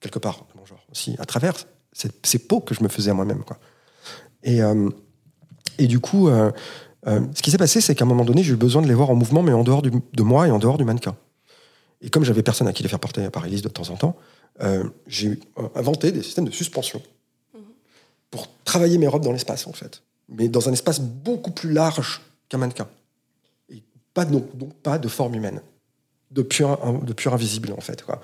quelque part, aussi, à travers ces, peaux que je me faisais à moi-même. Et, euh, et du coup, euh, euh, ce qui s'est passé, c'est qu'à un moment donné, j'ai eu besoin de les voir en mouvement, mais en dehors de moi et en dehors du mannequin. Et comme j'avais personne à qui les faire porter par Elise de temps en temps, j'ai inventé des systèmes de suspension pour travailler mes robes dans l'espace, en fait. mais dans un espace beaucoup plus large qu'un mannequin. Et pas, donc, pas de forme humaine, de pur, de pur invisible en fait. Quoi.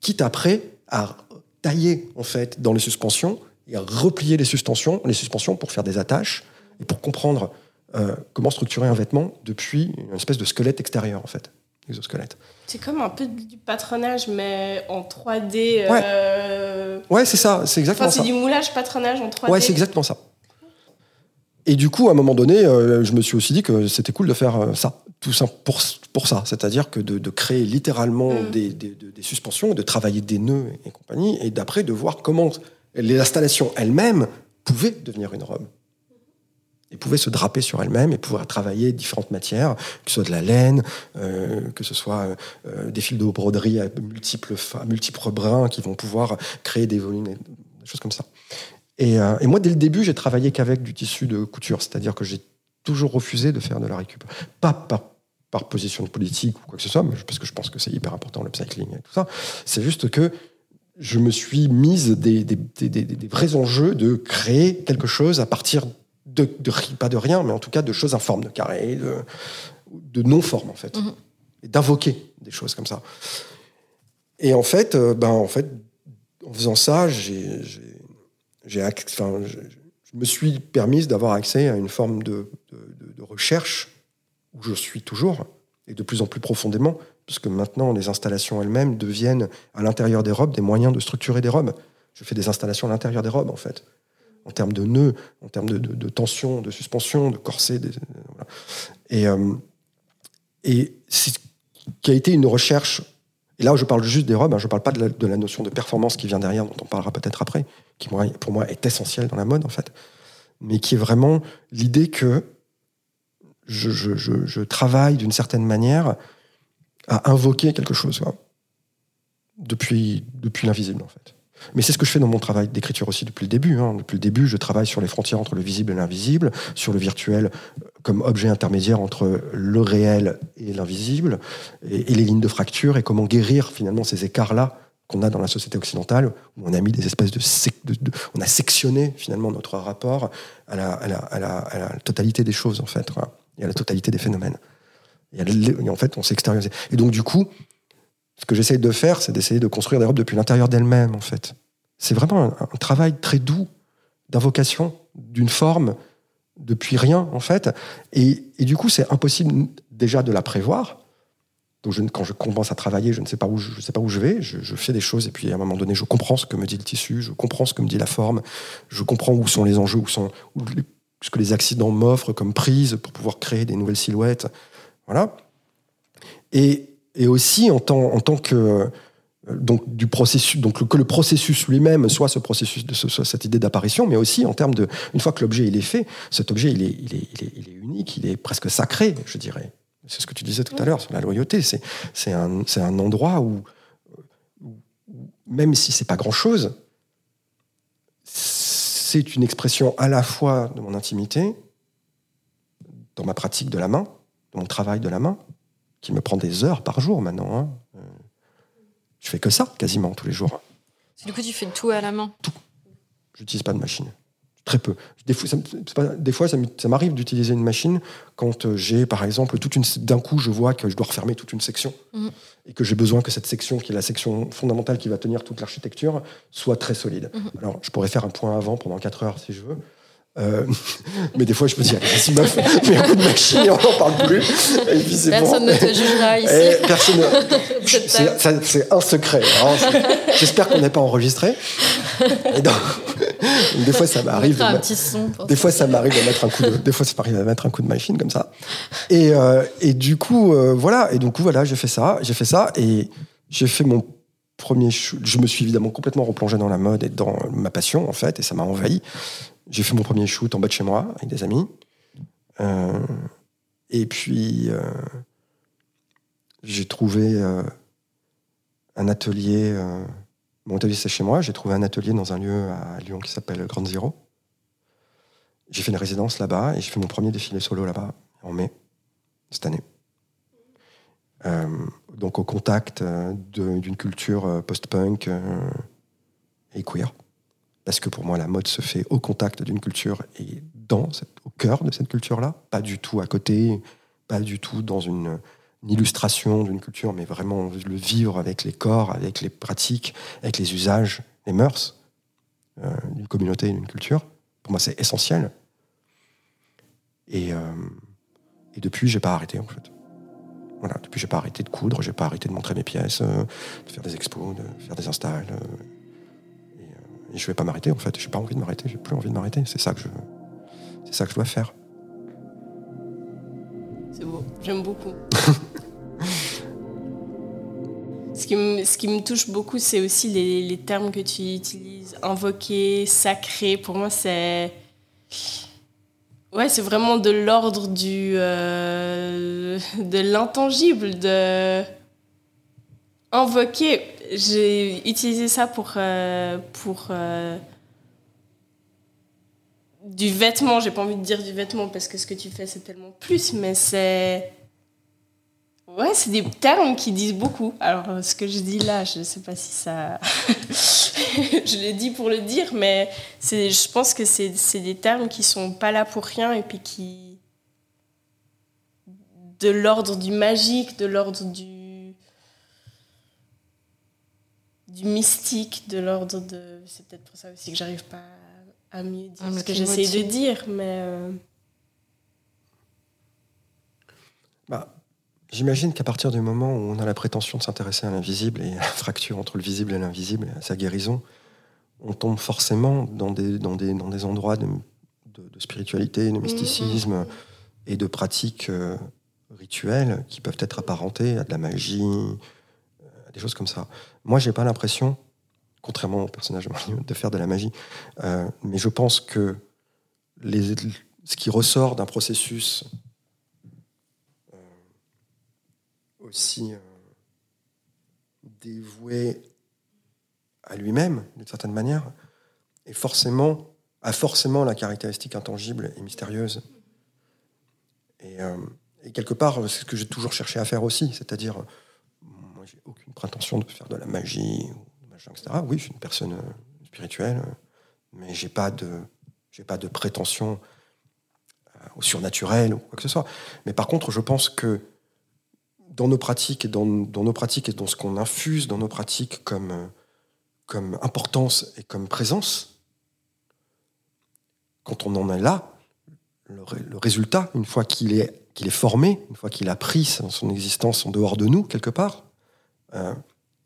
Quitte après à tailler en fait dans les suspensions et à replier les suspensions, les suspensions pour faire des attaches et pour comprendre euh, comment structurer un vêtement depuis une espèce de squelette extérieur en fait, exosquelette. C'est comme un peu du patronage mais en 3D. Ouais, euh, ouais c'est ça, c'est exactement enfin, ça. C'est du moulage patronage en 3D. Ouais, c'est exactement ça. Et du coup, à un moment donné, euh, je me suis aussi dit que c'était cool de faire ça, tout ça pour, pour ça. C'est-à-dire que de, créer littéralement mm. des, des, des, suspensions, de travailler des nœuds et compagnie, et d'après de voir comment l'installation elle-même pouvait devenir une robe et pouvait se draper sur elle-même et pouvoir travailler différentes matières, que ce soit de la laine, euh, que ce soit euh, des fils de broderie à multiples, à multiples brins qui vont pouvoir créer des volumes, des choses comme ça. Et, euh, et moi, dès le début, j'ai travaillé qu'avec du tissu de couture, c'est-à-dire que j'ai toujours refusé de faire de la récup. Pas par, par position politique ou quoi que ce soit, parce que je pense que c'est hyper important, l'upcycling et tout ça. C'est juste que je me suis mise des, des, des, des, vrais enjeux de créer quelque chose à partir de, pas de rien, mais en tout cas de choses informes, de carrés, de, de non-formes en fait, mhm. et d'invoquer des choses comme ça. Et en fait, euh, ben en fait, en faisant ça, j'ai, j'ai, enfin, je, me suis permise d'avoir accès à une forme de, recherche où je suis toujours et de plus en plus profondément, puisque maintenant les installations elles-mêmes deviennent à l'intérieur des robes des moyens de structurer des robes. Je fais des installations à l'intérieur des robes en fait en termes de nœuds, en termes de, tension, de suspension, de corset. Et, euh, qui a été une recherche, et là je parle juste des robes, hein, je ne parle pas de la, notion de performance qui vient derrière, dont on parlera peut-être après, qui pour moi est essentielle dans la mode en fait, mais qui est vraiment l'idée que je, travaille d'une certaine manière à invoquer quelque chose depuis, depuis l'invisible en fait. Mais c'est ce que je fais dans mon travail d'écriture aussi depuis le début. Hein. Depuis le début, je travaille sur les frontières entre le visible et l'invisible, sur le virtuel euh, comme objet intermédiaire entre le réel et l'invisible, et, les lignes de fracture, et comment guérir finalement ces écarts-là qu'on a dans la société occidentale, où on a mis des espèces de, on a sectionné finalement notre rapport à la, totalité des choses en fait, et à la totalité des phénomènes. Et, en fait, on s'est extériorisé. Et donc du coup, ce que j'essaye de faire, c'est d'essayer de construire des robes depuis l'intérieur d'elle-même, en fait. C'est vraiment un, travail très doux d'invocation d'une forme depuis rien, en fait. Et, du coup, c'est impossible déjà de la prévoir. Donc, je, quand je commence à travailler, je ne sais pas où je, sais pas où je vais. Je, fais des choses et puis à un moment donné, je comprends ce que me dit le tissu, je comprends ce que me dit la forme, je comprends où sont les enjeux, où sont ce que les accidents m'offrent comme prise pour pouvoir créer des nouvelles silhouettes. Voilà. Et, et aussi en tant, en tant que donc du processus, donc que le processus lui-même soit ce processus, de, soit cette idée d'apparition, mais aussi en termes de, une fois que l'objet il est fait, cet objet il est, il est, il est, il est unique, il est presque sacré, je dirais. C'est ce que tu disais tout à l'heure sur la loyauté. C'est, c'est un, c'est un endroit où, où, même si c'est pas grand chose, c'est une expression à la fois de mon intimité, dans ma pratique de la main, de mon travail de la main, qui me prend des heures par jour maintenant. Hein. Je fais que ça quasiment tous les jours. Du coup, tu fais tout à la main Tout. J'utilise pas de machine. Très peu. Des fois, ça, des fois, ça m'arrive d'utiliser une machine quand euh, j'ai, par exemple, toute une. D'un coup, je vois que je dois refermer toute une section mhm. et que j'ai besoin que cette section, qui est la section fondamentale qui va tenir toute l'architecture, soit très solide. Mhm. Alors, je pourrais faire un point avant pendant 4 heures si je veux, euh, mais des fois, je me dis, si meuf, mets un coup de machine et on n'en parle plus. Et puis personne ne te jugera ici. Et personne. c'est un secret. J'espère qu'on n'est pas enregistré. Et donc, des fois, ça m'arrive. Un petit son des fois, ça m'arrive de mettre un coup de. Des fois, ça m'arrive de mettre un coup de machine comme ça. Et, euh, et du coup, euh, voilà. Et donc, voilà, j'ai fait ça. J'ai fait ça et j'ai fait mon premier. Je me suis évidemment complètement replongé dans la mode et dans ma passion en fait, et ça m'a envahi. J'ai fait mon premier shoot en bas de chez moi avec des amis. Euh, et puis, euh, j'ai trouvé euh, un atelier. mon atelier, c'est chez moi. J'ai trouvé un atelier dans un lieu à Lyon qui s'appelle Grand Zero. J'ai fait une résidence là-bas et j'ai fait mon premier défilé solo là-bas en mai cette année. donc au contact d'une culture post-punk et queer parce que pour moi, la mode se fait au contact d'une culture et dans, au cœur de cette culture-là, pas du tout à côté, pas du tout dans une, illustration d'une culture, mais vraiment le vivre avec les corps, avec les pratiques, avec les usages, les mœurs euh, d'une communauté et d'une culture. Pour moi, c'est essentiel. Et, euh, et depuis, j'ai pas arrêté en fait. Voilà, depuis, j'ai pas arrêté de coudre, j'ai pas arrêté de montrer mes pièces, euh, de faire des expos, de faire des installs. Et je vais pas m'arrêter en fait. J'ai pas envie de m'arrêter. J'ai plus envie de m'arrêter. C'est ça que je, c'est ça que je dois faire. C'est beau. J'aime beaucoup. ce, qui me, ce qui me touche beaucoup, c'est aussi les, les, termes que tu utilises. Invoquer, sacré. Pour moi, c'est ouais, c'est vraiment de l'ordre du euh, de l'intangible, de invoquer j'ai utilisé ça pour, euh, euh, du vêtement. J'ai pas envie de dire du vêtement parce que ce que tu fais, c'est tellement plus, mais c'est. Ouais, c'est des termes qui disent beaucoup. Alors, ce que je dis là, je sais pas si ça. je l'ai dit pour le dire, mais je pense que c'est des termes qui sont pas là pour rien et puis qui. de l'ordre du magique, de l'ordre du du mystique, de l'ordre de. C'est peut-être pour ça aussi que j'arrive pas à mieux dire ce que j'essaie de dire, mais. Euh, bah, J'imagine qu'à partir du moment où on a la prétention de s'intéresser à l'invisible et à la fracture entre le visible et l'invisible, à sa guérison, on tombe forcément dans des, dans des, dans des endroits de, de, spiritualité, de mysticisme mm-hmm. et de pratiques euh, rituelles qui peuvent être apparentées à de la magie, des choses comme ça. Moi, j'ai pas l'impression, contrairement au personnage de faire de la magie, euh, mais je pense que ce qui ressort d'un processus euh, aussi euh, dévoué à lui-même, d'une certaine manière, est forcément, a forcément la caractéristique intangible et mystérieuse. Et quelque part, c'est ce que j'ai toujours cherché à faire aussi, c'est-à-dire moi, j'ai aucune prétention de faire de la magie, ou etc. Oui, je suis une personne euh, spirituelle, euh, mais j'ai pas de, j'ai pas de prétention euh, au surnaturel ou quoi que ce soit. Mais par contre, je pense que dans nos pratiques et dans, dans nos pratiques et dans ce qu'on infuse dans nos pratiques comme, comme importance et comme présence, quand on en est là, le, le résultat, une fois qu'il est, qu'il est formé, une fois qu'il a pris son existence en dehors de nous, quelque part, euh,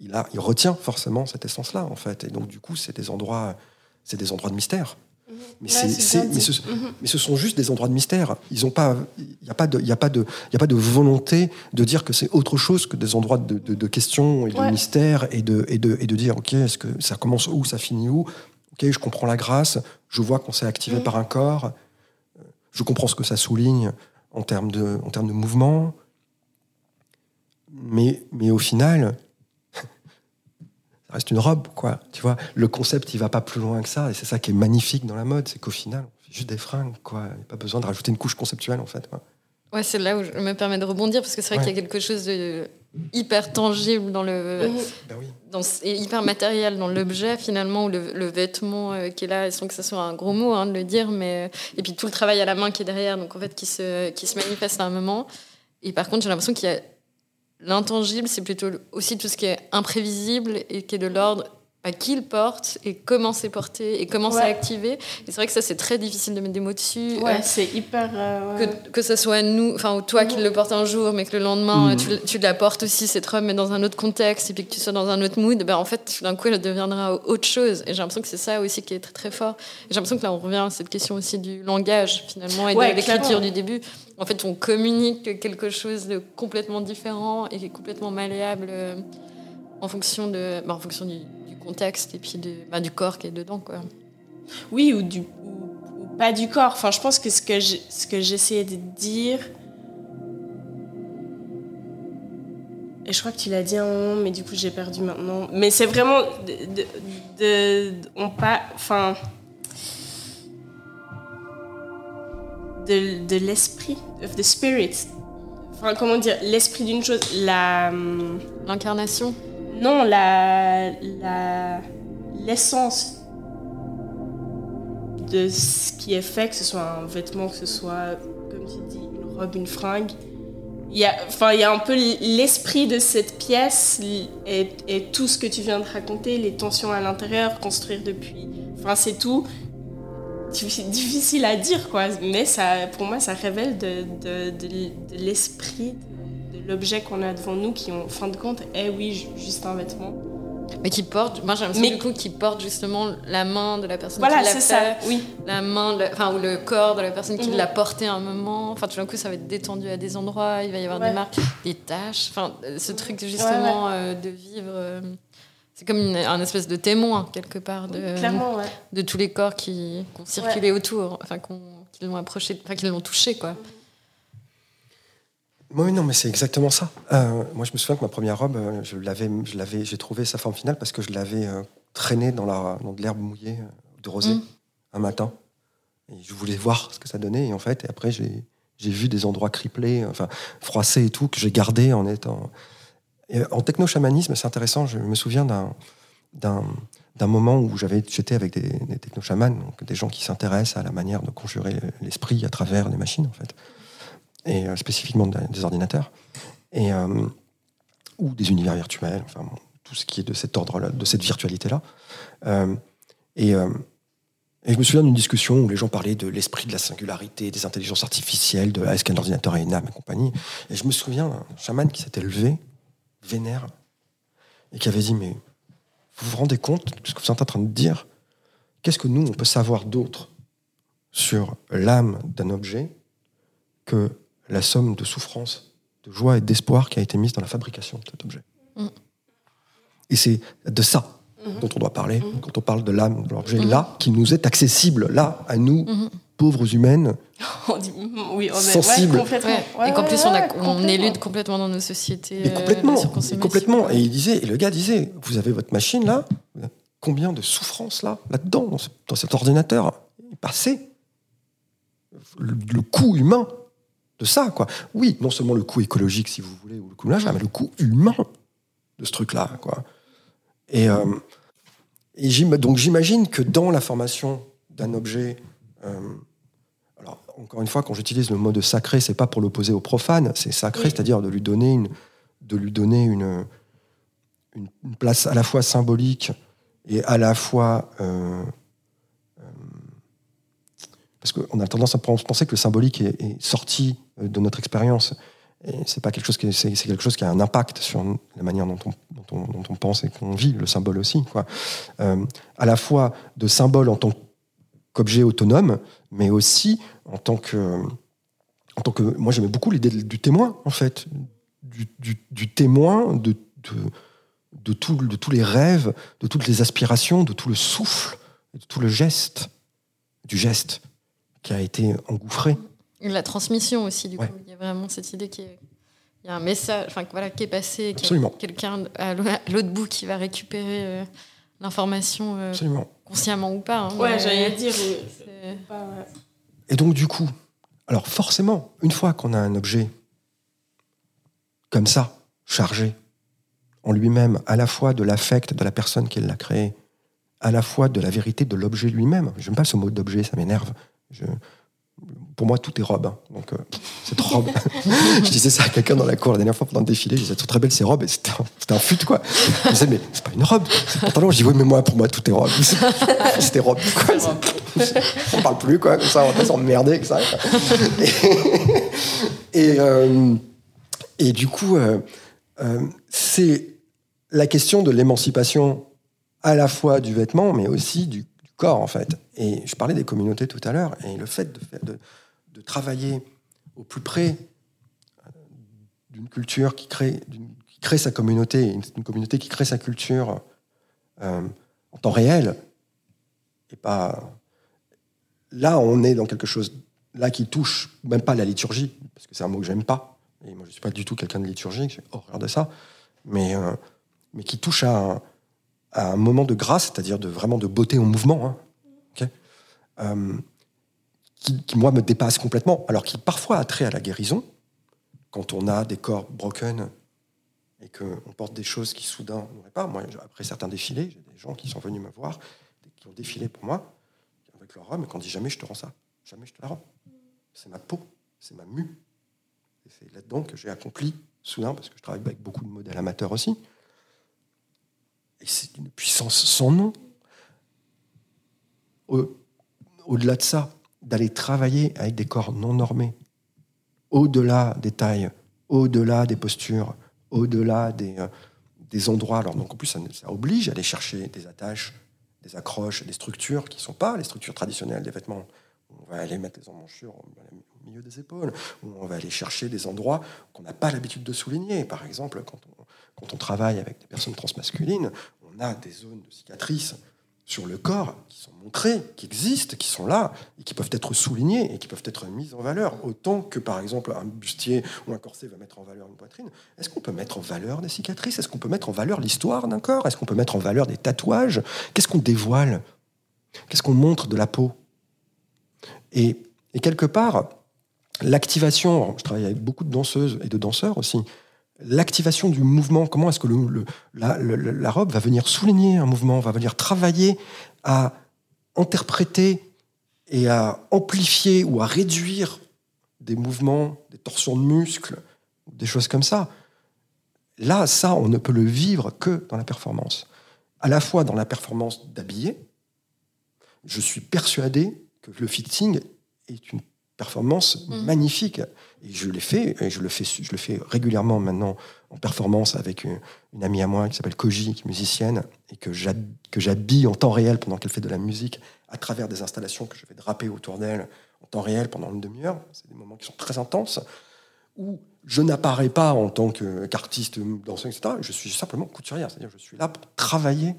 il, a, il retient forcément cette essence-là, en fait. Et donc, du coup, c'est des endroits, c'est des endroits de mystère. Mhm. Mais, c'est, mais, ce, mhm. mais, ce, sont juste des endroits de mystère. Ils ont pas, il n'y a pas de, il a pas de, il a pas de volonté de dire que c'est autre chose que des endroits de, de, questions et de mystère et de, et de, et de dire, ok, est-ce que ça commence où, ça finit où? Ok, je comprends la grâce. Je vois qu'on s'est activé mhm. par un corps. Je comprends ce que ça souligne en termes de, en termes de mouvement mais, mais au final, ça reste une robe, quoi. Tu vois, le concept, il va pas plus loin que ça, et c'est ça qui est magnifique dans la mode, c'est qu'au final, on fait juste des fringues, quoi. Il n'y a pas besoin de rajouter une couche conceptuelle, en fait. Ouais, c'est là où je me permets de rebondir, parce que c'est vrai qu'il y a quelque chose de hyper tangible dans le. Ben dans, et hyper matériel dans l'objet, finalement, ou le, vêtement euh, qui est là, sans que ce soit un gros mot hein, de le dire, mais. Et puis tout le travail à la main qui est derrière, donc en fait, qui se, qui se manifeste à un moment. Et par contre, j'ai l'impression qu'il y a L'intangible, c'est plutôt aussi tout ce qui est imprévisible et qui est de l'ordre à qui le porte et comment c'est porté et comment c'est activé. Et c'est vrai que ça, c'est très difficile de mettre des mots dessus. Ouais, c'est hyper. Euh, que, que ce soit nous, enfin, toi qui le portes un jour, mais que le lendemain, mm. tu, tu, la portes aussi, cette robe, mais dans un autre contexte, et puis que tu sois dans un autre mood, ben, en fait, d'un coup, elle deviendra autre chose. Et j'ai l'impression que c'est ça aussi qui est très, très fort. Et j'ai l'impression que là, on revient à cette question aussi du langage, finalement, et de l'écriture du début. En fait, on communique quelque chose de complètement différent et qui est complètement malléable euh, en fonction, de, ben, en fonction du contexte et puis de, bah, du corps qui est dedans. Quoi. Oui, ou, du, ou, pas du corps. Enfin, je pense que ce que, ce que j'essayais de dire. Et je crois que tu l'as dit un moment, mais du coup j'ai perdu maintenant. Mais c'est vraiment de, de, on pas, enfin, de, de l'esprit, of the spirit. Enfin, comment dire, l'esprit d'une chose, la hum, l'incarnation. Non, la, l'essence de ce qui est fait, que ce soit un vêtement, que ce soit, comme tu dis, une robe, une fringue. Il y a, un peu l'esprit de cette pièce et, tout ce que tu viens de raconter, les tensions à l'intérieur, construire depuis. Enfin, c'est tout. Difficile à dire, quoi. Mais pour moi, ça révèle de, de, l'esprit l'objet qu'on a devant nous, qui, en fin de compte, est, oui, juste un vêtement. Mais qui porte, moi j'ai l'impression du coup qui porte justement la main de la personne qui l'a fait. Ça, oui. La main, enfin, ou le corps de la personne qui mhm. l'a porté un moment. Enfin, tout d'un coup, ça va être détendu à des endroits, il va y avoir des marques, des taches. Enfin, ce truc justement euh, de vivre. Euh, c'est comme un espèce de témoin, quelque part, de, de tous les corps qui, ont circulé autour, enfin, qui l'ont approché, enfin, qui l'ont touché, quoi. Oui, non, mais c'est exactement ça. Euh, moi, je me souviens que ma première robe, euh, je l'avais, je l'avais, j'ai trouvé sa forme finale parce que je l'avais euh, traînée dans, la, dans de l'herbe mouillée de rosée mm. un matin. Et je voulais voir ce que ça donnait. Et en fait, et après, j'ai, j'ai vu des endroits criplés, enfin, froissés et tout, que j'ai gardé en étant. Et en techno-chamanisme, c'est intéressant. Je me souviens d'un, d'un, d'un moment où j'avais, j'étais avec des, des techno-chamans, donc des gens qui s'intéressent à la manière de conjurer l'esprit à travers les machines, en fait et euh, spécifiquement des ordinateurs, et, euh, ou des univers virtuels, enfin tout ce qui est de cet ordre-là, de cette virtualité-là. Euh, et, et, je me souviens d'une discussion où les gens parlaient de l'esprit de la singularité, des intelligences artificielles, de est-ce qu'un ordinateur a une âme et compagnie? Et je me souviens d'un chaman qui s'était levé, vénère, et qui avait dit Mais vous vous rendez compte de ce que vous êtes en train de dire? Qu'est-ce que nous, on peut savoir d'autre sur l'âme d'un objet que la somme de souffrance, de joie et d'espoir qui a été mise dans la fabrication de cet objet. Mm. Et c'est de ça mm-hmm. dont on doit parler mm-hmm. quand on parle de l'âme de l'objet mm-hmm. là, qui nous est accessible, là, à nous, pauvres humaines. on dit, oui, on est, sensibles. complètement. et qu'en plus, on, a, on élude complètement dans nos sociétés. Et complètement. Euh, et, complètement. et il disait, et le gars disait, vous avez votre machine là, combien de souffrance là, là-dedans, dans, cet ordinateur, passé. Le, le coût humain de ça, quoi. Oui, non seulement le coût écologique, si vous voulez, ou le coût mais le coût humain de ce truc-là, quoi. Et, euh, donc j'imagine que dans la formation d'un objet, euh, alors encore une fois, quand j'utilise le mot de sacré, c'est pas pour l'opposer au profane, c'est sacré, c'est-à-dire de lui donner une, de lui donner une, une, place à la fois symbolique et à la fois euh, parce qu'on a tendance à penser que le symbolique est, sorti de notre expérience. C'est pas quelque chose qui c'est, quelque chose qui a un impact sur la manière dont on, dont on, pense et qu'on vit le symbole aussi. Quoi. Euh, à la fois de symbole en tant qu'objet autonome, mais aussi en tant que, en tant que moi j'aimais beaucoup l'idée du témoin en fait, du, du, témoin de, de, de, de tous les rêves, de toutes les aspirations, de tout le souffle, de tout le geste, du geste qui a été engouffré. La transmission aussi, du coup. Il y a vraiment cette idée qu'il y a un message enfin, voilà, qui est passé, quelqu'un à l'autre bout qui va récupérer euh, l'information euh, consciemment ou pas. Hein, ouais, j'allais dire. Et donc, du coup, alors forcément, une fois qu'on a un objet comme ça, chargé en lui-même, à la fois de l'affect de la personne qui l'a créé, à la fois de la vérité de l'objet lui-même. J'aime pas ce mot d'objet, ça m'énerve. Je, pour moi, tout est robe. Hein. Donc, euh, cette robe. je disais ça à quelqu'un dans la cour la dernière fois pendant le défilé. Je disais, très belle ces robes. Et c'était un, un, fut, quoi. Je disais, mais c'est pas une robe, c'est un pantalon. Je dis, oui, mais moi, pour moi, tout est robe. C'était robe, quoi. On parle plus, quoi. Comme ça, on va pas s'emmerder, ça. Et, euh, et, du coup, euh, c'est la question de l'émancipation à la fois du vêtement, mais aussi du corps, en fait. Et je parlais des communautés tout à l'heure, et le fait de, de, travailler au plus près euh, d'une culture qui crée, qui crée sa communauté, une, communauté qui crée sa culture euh, en temps réel, et pas... Là, on est dans quelque chose là qui touche même pas la liturgie, parce que c'est un mot que j'aime pas. Et moi, je suis pas du tout quelqu'un de liturgique, j'ai horreur de ça. Mais, euh, mais qui touche à, un moment de grâce, c'est-à-dire de vraiment de beauté en mouvement, hein, qui, moi me dépasse complètement, alors qui parfois a trait à la guérison, quand on a des corps broken et qu'on porte des choses qui soudain n'auraient pas. Moi, après certains défilés, j'ai des gens qui sont venus me voir, qui ont défilé pour moi, avec leur robe, qu'on dit jamais je te rends ça, jamais je te la rends. C'est ma peau, c'est ma mue. Et c'est là-dedans que j'ai accompli, soudain, parce que je travaille avec beaucoup de modèles amateurs aussi. Et c'est une puissance sans nom. Au-delà de ça, d'aller travailler avec des corps non normés, au-delà des tailles, au-delà des postures, au-delà des, euh, des endroits. Alors, donc, en plus, ça, oblige à aller chercher des attaches, des accroches, des structures qui ne sont pas les structures traditionnelles des vêtements. On va aller mettre les emmanchures au milieu des épaules, on va aller chercher des endroits qu'on n'a pas l'habitude de souligner. Par exemple, quand on, quand on travaille avec des personnes transmasculines, on a des zones de cicatrices sur le corps qui sont montrés, qui existent, qui sont là, et qui peuvent être soulignés et qui peuvent être mis en valeur, autant que par exemple un bustier ou un corset va mettre en valeur une poitrine. Est-ce qu'on peut mettre en valeur des cicatrices? Est-ce qu'on peut mettre en valeur l'histoire d'un corps? Est-ce qu'on peut mettre en valeur des tatouages? Qu'est-ce qu'on dévoile? Qu'est-ce qu'on montre de la peau? Et, et quelque part, l'activation, je travaille avec beaucoup de danseuses et de danseurs aussi, l'activation du mouvement, comment est-ce que la, la, robe va venir souligner un mouvement, va venir travailler à interpréter et à amplifier ou à réduire des mouvements, des torsions de muscles, des choses comme ça. Là, ça, on ne peut le vivre que dans la performance. À la fois dans la performance d'habiller, je suis persuadé que le fitting est une performance mm. magnifique. Et je l'ai fait, et je le fais, je le fais régulièrement maintenant en performance avec une, amie à moi qui s'appelle Koji, qui est musicienne, et que j'habille en temps réel pendant qu'elle fait de la musique à travers des installations que je vais draper autour d'elle en temps réel pendant une demi-heure. C'est des moments qui sont très intenses, où je n'apparais pas en tant qu'artiste, danseur, etc. Je suis simplement couturière, c'est-à-dire je suis là pour travailler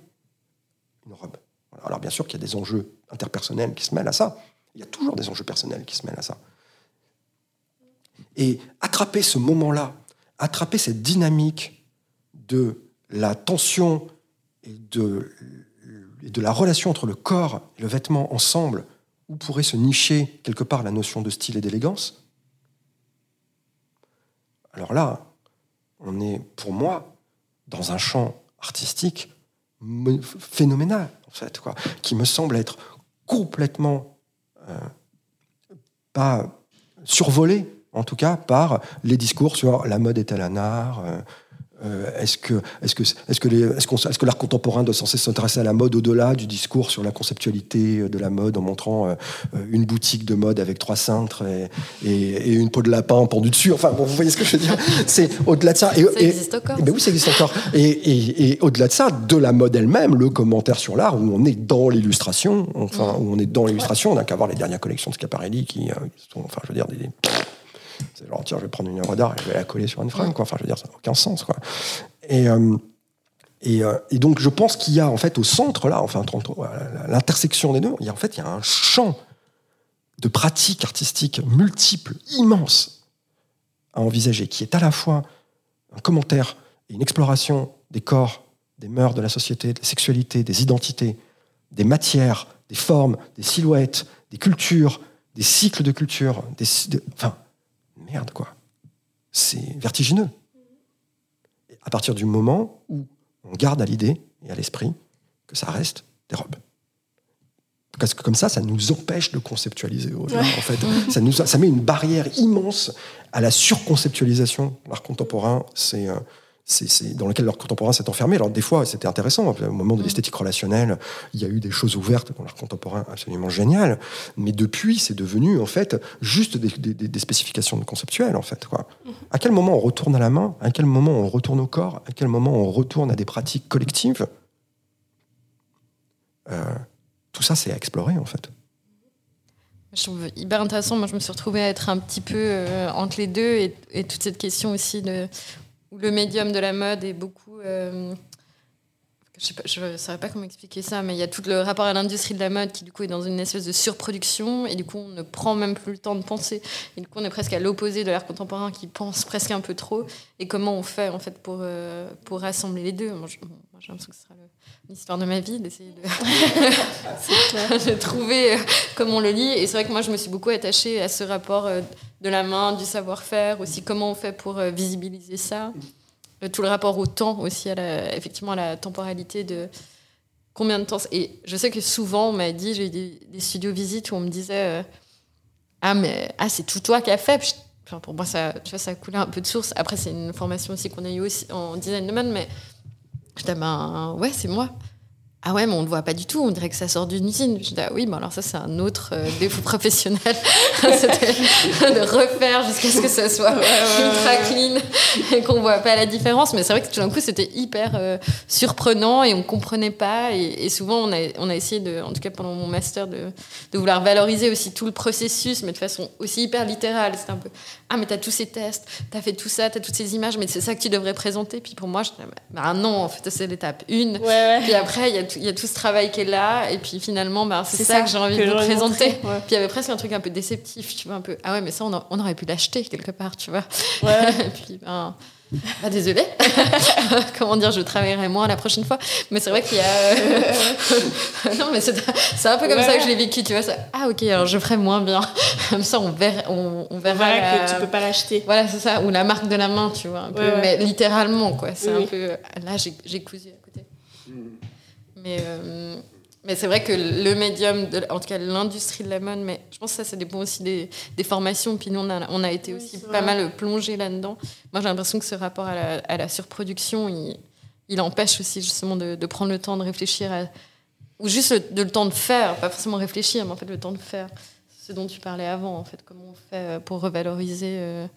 une robe. Alors bien sûr qu'il y a des enjeux interpersonnels qui se mêlent à ça, il y a toujours des enjeux personnels qui se mêlent à ça. Et attraper ce moment-là, attraper cette dynamique de la tension et de, la relation entre le corps et le vêtement ensemble, où pourrait se nicher quelque part la notion de style et d'élégance, alors là, on est, pour moi, dans un champ artistique phénoménal, en fait, qui me semble être complètement pas survolé, en tout cas, par les discours sur la mode est-elle un art euh, est-ce que, est-ce que, est-ce que, les, est-ce, qu'on, est-ce que l'art contemporain doit censé s'intéresser à la mode au-delà du discours sur la conceptualité de la mode en montrant euh, une boutique de mode avec trois cintres et, et, une peau de lapin pendue dessus? Enfin, bon, vous voyez ce que je veux dire? C'est au-delà de ça. Et, ça existe encore. Mais oui, ça existe encore. Et, au-delà de ça, de la mode elle-même, le commentaire sur l'art où on est dans l'illustration. Enfin, où on est dans l'illustration, on n'a qu'à voir les dernières collections de Schiaparelli qui, euh, sont, enfin, je veux dire, des c'est genre, tiens, je vais prendre une œuvre d'art et je vais la coller sur une fringue, quoi. Enfin, je veux dire, ça n'a aucun sens, quoi. Et, euh, et, euh, et, donc, je pense qu'il y a, en fait, au centre, là, enfin, l'intersection des deux, il y a, en fait, il y a un champ de pratiques artistiques multiples, immenses, à envisager, qui est à la fois un commentaire et une exploration des corps, des mœurs de la société, des sexualités, des identités, des matières, des formes, des silhouettes, des cultures, des cycles de culture, des, enfin, merde, quoi. C'est vertigineux. à partir du moment où on garde à l'idée et à l'esprit que ça reste des robes. Parce que comme ça, ça nous empêche de conceptualiser. En fait. ça, nous, ça met une barrière immense à la surconceptualisation. L'art contemporain, c'est euh, c'est dans lequel l'art contemporain s'est enfermé. Alors des fois, c'était intéressant. Au moment de mm. l'esthétique relationnelle, il y a eu des choses ouvertes dans l'art contemporain absolument géniales. Mais depuis, c'est devenu en fait juste des, spécifications conceptuelles en fait. Quoi. Mm-hmm. À quel moment on retourne à la main? À quel moment on retourne au corps? À quel moment on retourne à des pratiques collectives? Euh, Tout ça, c'est à explorer en fait. Je trouve hyper intéressant. Moi, je me suis retrouvée à être un petit peu euh, entre les deux et, et, toute cette question aussi de où le médium de la mode est beaucoup. Euh, je ne saurais pas comment expliquer ça, mais il y a tout le rapport à l'industrie de la mode qui, du coup, est dans une espèce de surproduction, et du coup, on ne prend même plus le temps de penser. Et du coup, on est presque à l'opposé de l'art contemporain qui pense presque un peu trop. Et comment on fait, en fait, pour, euh, pour rassembler les deux? Moi, j'ai l'impression que ce sera l'histoire de ma vie, d'essayer de, de, trouver euh, comment on le lit. Et c'est vrai que moi, je me suis beaucoup attachée à ce rapport de la main, du savoir-faire, aussi comment on fait pour euh, visibiliser ça. Euh, tout le rapport au temps aussi, à la, effectivement, à la temporalité de combien de temps Et je sais que souvent, on m'a dit, j'ai eu des, studios visites où on me disait Ah, mais ah, c'est tout toi qui as fait. pour moi, ça, tu vois, ça un peu de source. Après, c'est une formation aussi qu'on a eu aussi en design de mode, mais je disais, ben ouais, c'est moi. Ah ouais, mais on ne le voit pas du tout, on dirait que ça sort d'une usine. Je dis, ah oui, mais alors ça, c'est un autre euh, défaut professionnel. C'était de refaire jusqu'à ce que ça soit ultra clean et qu'on ne voit pas la différence. Mais c'est vrai que tout d'un coup, c'était hyper euh, surprenant et on ne comprenait pas. Et, souvent, on a, on a essayé, de, en tout cas pendant mon master, de, de vouloir valoriser aussi tout le processus, mais de façon aussi hyper littérale. C'était un peu, ah, mais tu as tous ces tests, tu as fait tout ça, tu as toutes ces images, mais c'est ça que tu devrais présenter. Puis pour moi, je dis, bah non, en fait, c'est l'étape 1. Puis après, il y a il y a tout ce travail qui est là, et puis finalement, bah, c'est ça, que j'ai envie de vous présenter. Puis il y avait presque un truc un peu déceptif, tu vois, un peu, ah ouais, mais ça, on, on aurait pu l'acheter quelque part, tu vois. et puis, ben, bah, désolé. Comment dire, je travaillerai moins la prochaine fois. Mais c'est vrai qu'il y a. Euh, non, mais c'est un peu comme ça que je l'ai vécu, tu vois. Ça... Ah, ok, alors je ferai moins bien. Comme ça, on verra. On, on verra, que tu peux pas l'acheter. Voilà, c'est ça. Ou la marque de la main, tu vois. Un peu. Mais littéralement, quoi. C'est un peu. Là, j'ai cousu à côté. Mais, euh, mais c'est vrai que le médium, de, en tout cas l'industrie de la mode, mais je pense que ça, ça dépend aussi des, des formations. Puis nous, on a, on a été aussi pas mal plongé là-dedans. Moi, j'ai l'impression que ce rapport à la, à la surproduction, il, il, empêche aussi justement de, de, prendre le temps de réfléchir à, ou juste le, de, le temps de faire, pas forcément réfléchir, mais en fait le temps de faire. Ce dont tu parlais avant, en fait, comment on fait pour revaloriser.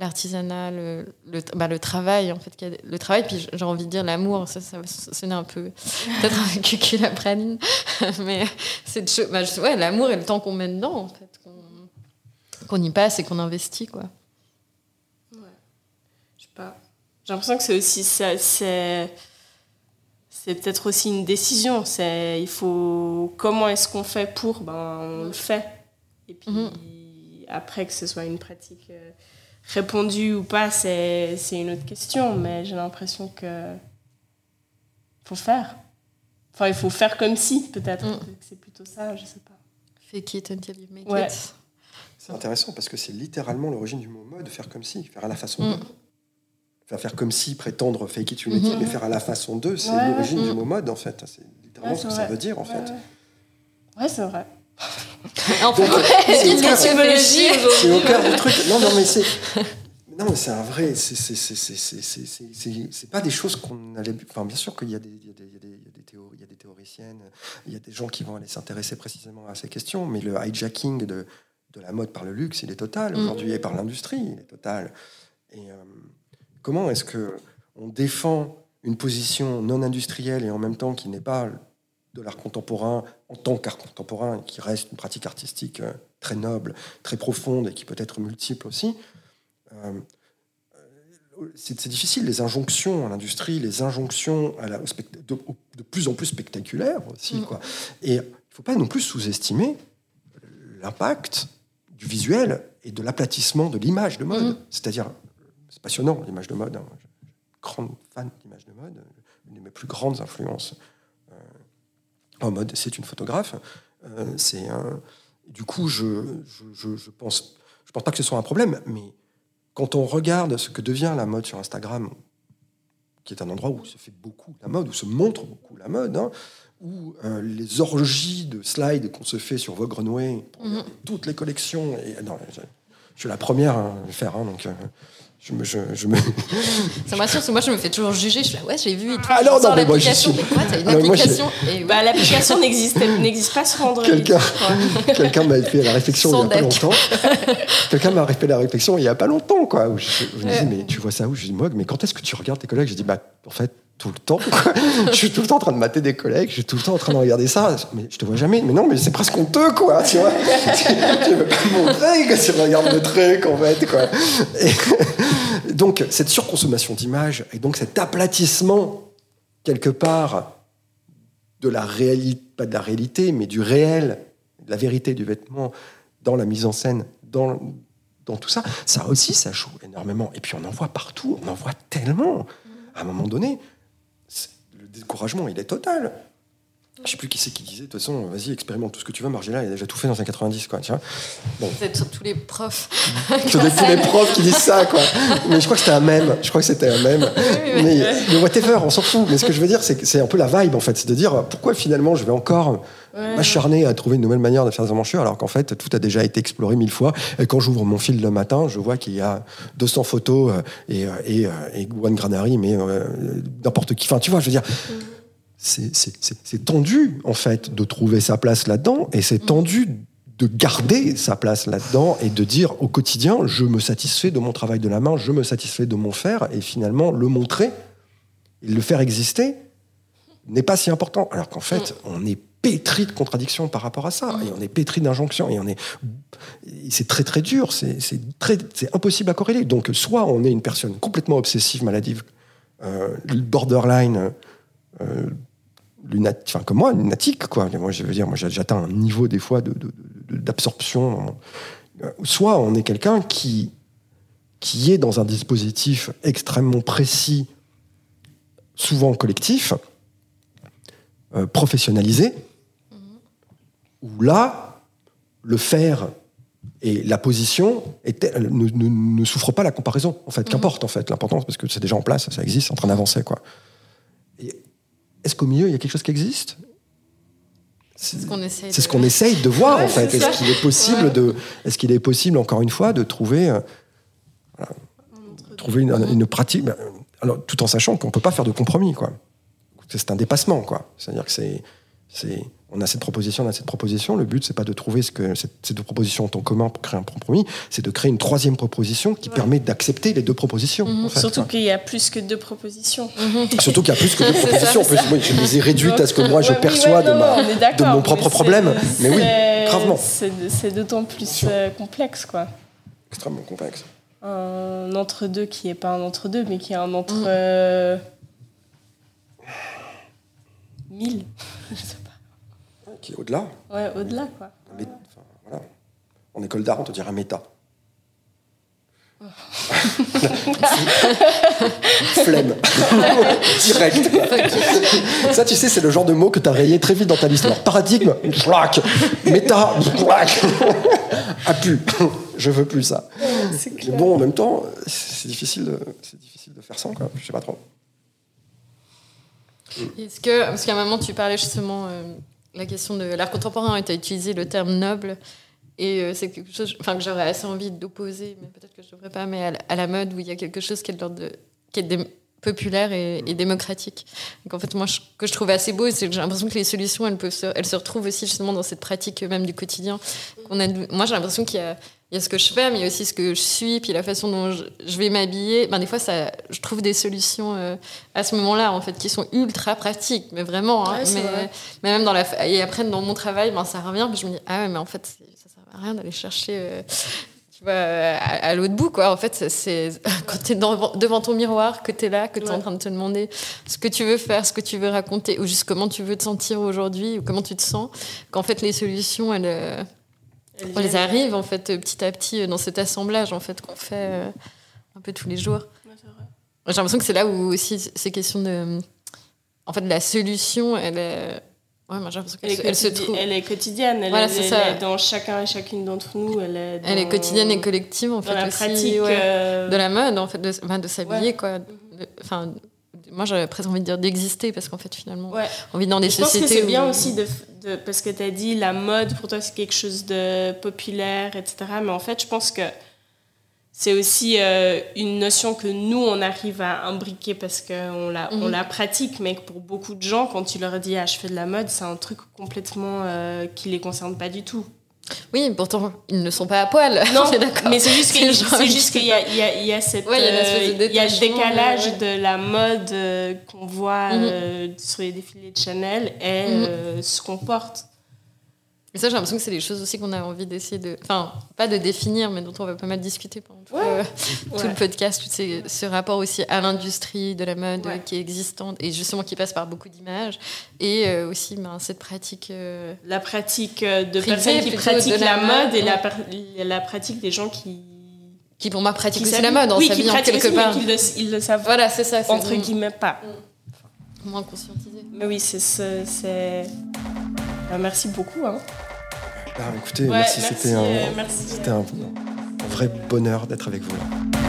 L'artisanat, le, le, bah, le, travail, en fait, le travail, puis j'ai envie de dire l'amour, ça, ça, sonne un peu, peut-être un cucul la praline, mais c'est bah, ouais, l'amour et le temps qu'on met dedans, en fait, qu'on y passe et qu'on investit, quoi. Ouais. Je sais pas. J'ai l'impression que c'est aussi ça, c'est c'est peut-être aussi une décision. C'est il faut comment est-ce qu'on fait pour? Ben on le fait. Et puis mhm. après que ce soit une pratique euh, répondu ou pas, c'est une autre question, mais j'ai l'impression que faut faire. Enfin, il faut faire comme si, peut-être. Mm. C'est plutôt ça, je sais pas. Fake it until you make it. C'est intéressant parce que c'est littéralement l'origine du mot mode, faire comme si, faire à la façon mm. d'eux. faire comme si, prétendre fake it, you make it, mm-hmm. mais faire à la façon d'eux, c'est l'origine du mot mode, en fait. C'est littéralement ce que ça veut dire, en fait. Ouais, c'est vrai. En fait, c'est au cœur du truc. Non, non, mais c'est. Non, mais c'est un vrai. C'est pas des choses qu'on allait. Enfin, bien sûr qu'il y, y, y, y, a des théoriciennes, il y a des gens qui vont aller s'intéresser précisément à ces questions, mais le hijacking de, de la mode par le luxe, il est total aujourd'hui, et par l'industrie, il est total. Et comment est-ce que on défend une position non industrielle et en même temps qui n'est pas de l'art contemporain en tant qu'art contemporain, qui reste une pratique artistique euh, très noble, très profonde et qui peut être multiple aussi. Euh, c'est difficile, les injonctions à l'industrie, les injonctions à la, de, de, plus en plus spectaculaires aussi. Mm. Quoi. Et il ne faut pas non plus sous-estimer l'impact du visuel et de l'aplatissement de l'image de mode. Mm. C'est-à-dire, c'est passionnant l'image de mode. Hein. Grande fan d'image de mode, une de mes plus grandes influences en mode c'est une photographe. Euh, c'est un... Du coup, je, je, je, pense, je pense pas que ce soit un problème, mais quand on regarde ce que devient la mode sur Instagram, qui est un endroit où se fait beaucoup la mode, où se montre beaucoup la mode, hein, où euh, les orgies de slides qu'on se fait sur Vogue Runway, pour mhm. toutes les collections, et, non, je, suis la première à le faire, hein, donc euh, je me, je, je me... ça m'assure parce que moi je me fais toujours juger. Je suis là, ouais, j'ai vu et tout. Ah non, non, mais moi je suis. quoi, t'as une application et... bah, L'application n'existe pas sur Android. Quelqu'un quelqu'un m'a fait la réflexion il n'y a pas longtemps. Quelqu'un m'a fait la réflexion il n'y a pas longtemps. Quoi, où je, je me dis, mais tu vois ça où? Je dis, moi, mais quand est-ce que tu regardes tes collègues? Je dis, bah, en fait, tout le temps. je suis tout le temps en train de mater des collègues, je suis tout le temps en train de regarder ça. Mais je te vois jamais. Mais non, mais c'est presque honteux, quoi. Tu vois Tu veux pas montrer que tu regardes le truc, en fait, quoi. Donc, cette surconsommation d'images et donc cet aplatissement, quelque part, de la réalité, pas de la réalité, mais du réel, de la vérité du vêtement dans la mise en scène, dans, dans tout ça, ça aussi, ça joue énormément. Et puis, on en voit partout, on en voit tellement. À un moment donné, découragement, il est total. Je sais plus qui c'est qui disait, de toute façon, vas-y, expérimente tout ce que tu veux, Margiela, il a déjà tout fait dans un 90, quoi, tu vois. Bon. C'est tous les profs. C'est tous les profs qui disent ça, quoi. Mais je crois que c'était un même, je crois que c'était un même. mais, whatever, on s'en fout. Mais ce que je veux dire, c'est que c'est un peu la vibe, en fait. C'est de dire, pourquoi finalement je vais encore m'acharner à trouver une nouvelle manière de faire des emmanchures, alors qu'en fait, tout a déjà été exploré mille fois. Et quand j'ouvre mon fil le matin, je vois qu'il y a 200 photos euh, et, euh, et, euh, et One Granary, mais n'importe qui. Enfin, tu vois, je veux dire. Mm c'est tendu, en fait, de trouver sa place là-dedans, et c'est tendu de garder sa place là-dedans et de dire au quotidien, je me satisfais de mon travail de la main, je me satisfais de mon faire, et finalement, le montrer et le faire exister n'est pas si important. Alors qu'en fait, on est pétri de contradictions par rapport à ça, et on est pétri d'injonctions, et on est, c'est très très dur, c'est très, impossible à corréler. Donc, soit on est une personne complètement obsessive, maladive, euh, borderline, euh, enfin comme moi, lunatique, quoi. Moi, je veux dire, moi, j'atteins un niveau des fois d'absorption. Euh, soit on est quelqu'un qui, qui est dans un dispositif extrêmement précis, souvent collectif, euh, professionnalisé, mm-hmm. où là, le faire et la position ne, ne, souffre pas la comparaison, en fait. Mm-hmm. Qu'importe, en fait, l'important, parce que c'est déjà en place, ça existe, en train d'avancer, quoi. Et est-ce qu'au milieu, il y a quelque chose qui existe? C'est ce qu'on essaye, ce qu'on essaye, de voir en fait. Est-ce qu'il est possible de, est-ce qu'il est possible encore une fois de trouver, euh, trouver une, pratique, ben, alors tout en sachant qu'on peut pas faire de compromis quoi. C'est un dépassement quoi. C'est-à-dire que c'est, c'est on a cette proposition, on a cette proposition. Le but, c'est pas de trouver ce que ces deux propositions ont en commun pour créer un compromis, c'est de créer une troisième proposition qui permet d'accepter les deux propositions. Mhm. Surtout qu'il y a plus que deux propositions. Surtout qu'il y a plus que deux propositions. je les ai réduites à ce que moi je perçois de, de, mon propre problème. Mais oui, gravement. C'est d'autant plus euh, complexe, quoi. Extrêmement complexe. Un entre-deux qui n'est pas un entre-deux, mais qui est un entre. Mhm. Euh, mille. qui est au-delà. Ouais, au-delà, quoi. voilà. En école d'art, on te dirait méta. Flemme. Direct. Ça, tu sais, c'est le genre de mot que tu as rayé très vite dans ta liste. Alors, paradigme, plaque. Méta, plaque. Appu. Je veux plus ça. Mais bon, en même temps, c'est difficile, de, difficile de faire sans, quoi. Je sais pas trop. Est-ce que, parce qu'à un moment, tu parlais justement. Euh, la question de l'art contemporain, tu as utilisé le terme noble. Et euh, c'est quelque chose enfin, que j'aurais assez envie d'opposer, mais peut-être que je ne devrais pas, mais à, la mode où il y a quelque chose qui est, de, qui est populaire et, démocratique. Donc en fait, moi, ce que je trouve assez beau, c'est que j'ai l'impression que les solutions, elles, peuvent se, elles se retrouvent aussi justement dans cette pratique même du quotidien. a, moi, j'ai l'impression qu'il y a il y a ce que je fais, mais il y a aussi ce que je suis, puis la façon dont je, vais m'habiller. Ben, des fois, ça, je trouve des solutions euh, à ce moment-là, en fait, qui sont ultra pratiques, mais vraiment. Hein, mais, mais, même dans la. Et après, dans mon travail, ben, ça revient, puis je me dis, ah ouais, mais en fait, ça sert à rien d'aller chercher. Euh, tu vois, à, l'autre bout, quoi. En fait, c'est quand tu es devant ton miroir, que tu es là, que tu es en train de te demander ce que tu veux faire, ce que tu veux raconter, ou juste comment tu veux te sentir aujourd'hui, ou comment tu te sens, qu'en fait, les solutions, elles euh, on les arrive en fait petit à petit dans cet assemblage en fait qu'on fait euh, un peu tous les jours. J'ai l'impression que c'est là où aussi ces questions de, en fait, la solution, elle est, Ouais, moi, elle, elle, se trouve. elle est quotidienne, elle, est, dans chacun et chacune d'entre nous. Elle est, elle est quotidienne et collective, en fait. la aussi, pratique. Euh, de la mode, en fait, de, de s'habiller, quoi. Enfin, moi, j'aurais presque envie de dire d'exister, parce qu'en fait, finalement, on vit dans des sociétés. Je pense que c'est bien aussi de, parce que tu as dit la mode, pour toi, c'est quelque chose de populaire, etc. Mais en fait, je pense que c'est aussi euh, une notion que nous, on arrive à imbriquer parce qu'on la, on mhm. la pratique, mais que pour beaucoup de gens, quand tu leur dis ah, je fais de la mode, c'est un truc complètement euh, qui les concerne pas du tout. Oui, pourtant, ils ne sont pas à poil. Non, mais c'est juste qu'il y, a, y, cette, il y a, le décalage de la mode euh, qu'on voit mhm. euh, sur les défilés de Chanel et mhm. euh, ce qu'on porte. Mais ça, j'ai l'impression que c'est des choses aussi qu'on a envie d'essayer de. Enfin, pas de définir, mais dont on va pas mal discuter pendant tout, le, podcast. Tout ce rapport aussi à l'industrie de la mode qui est existante et justement qui passe par beaucoup d'images. Et euh, aussi ben, cette pratique. Euh, la pratique euh, de personnes qui pratiquent la, mode, et la, la pratique des gens qui qui pour moi pratiquent aussi la mode en oui, s'habillant quelque part. Ils le, ils le savent. Voilà, c'est ça. Entre guillemets, pas. Moins conscientisé. Mais oui, c'est. Bah, merci beaucoup. Hein. Bah, écoutez, merci, c'était un, un vrai bonheur d'être avec vous là.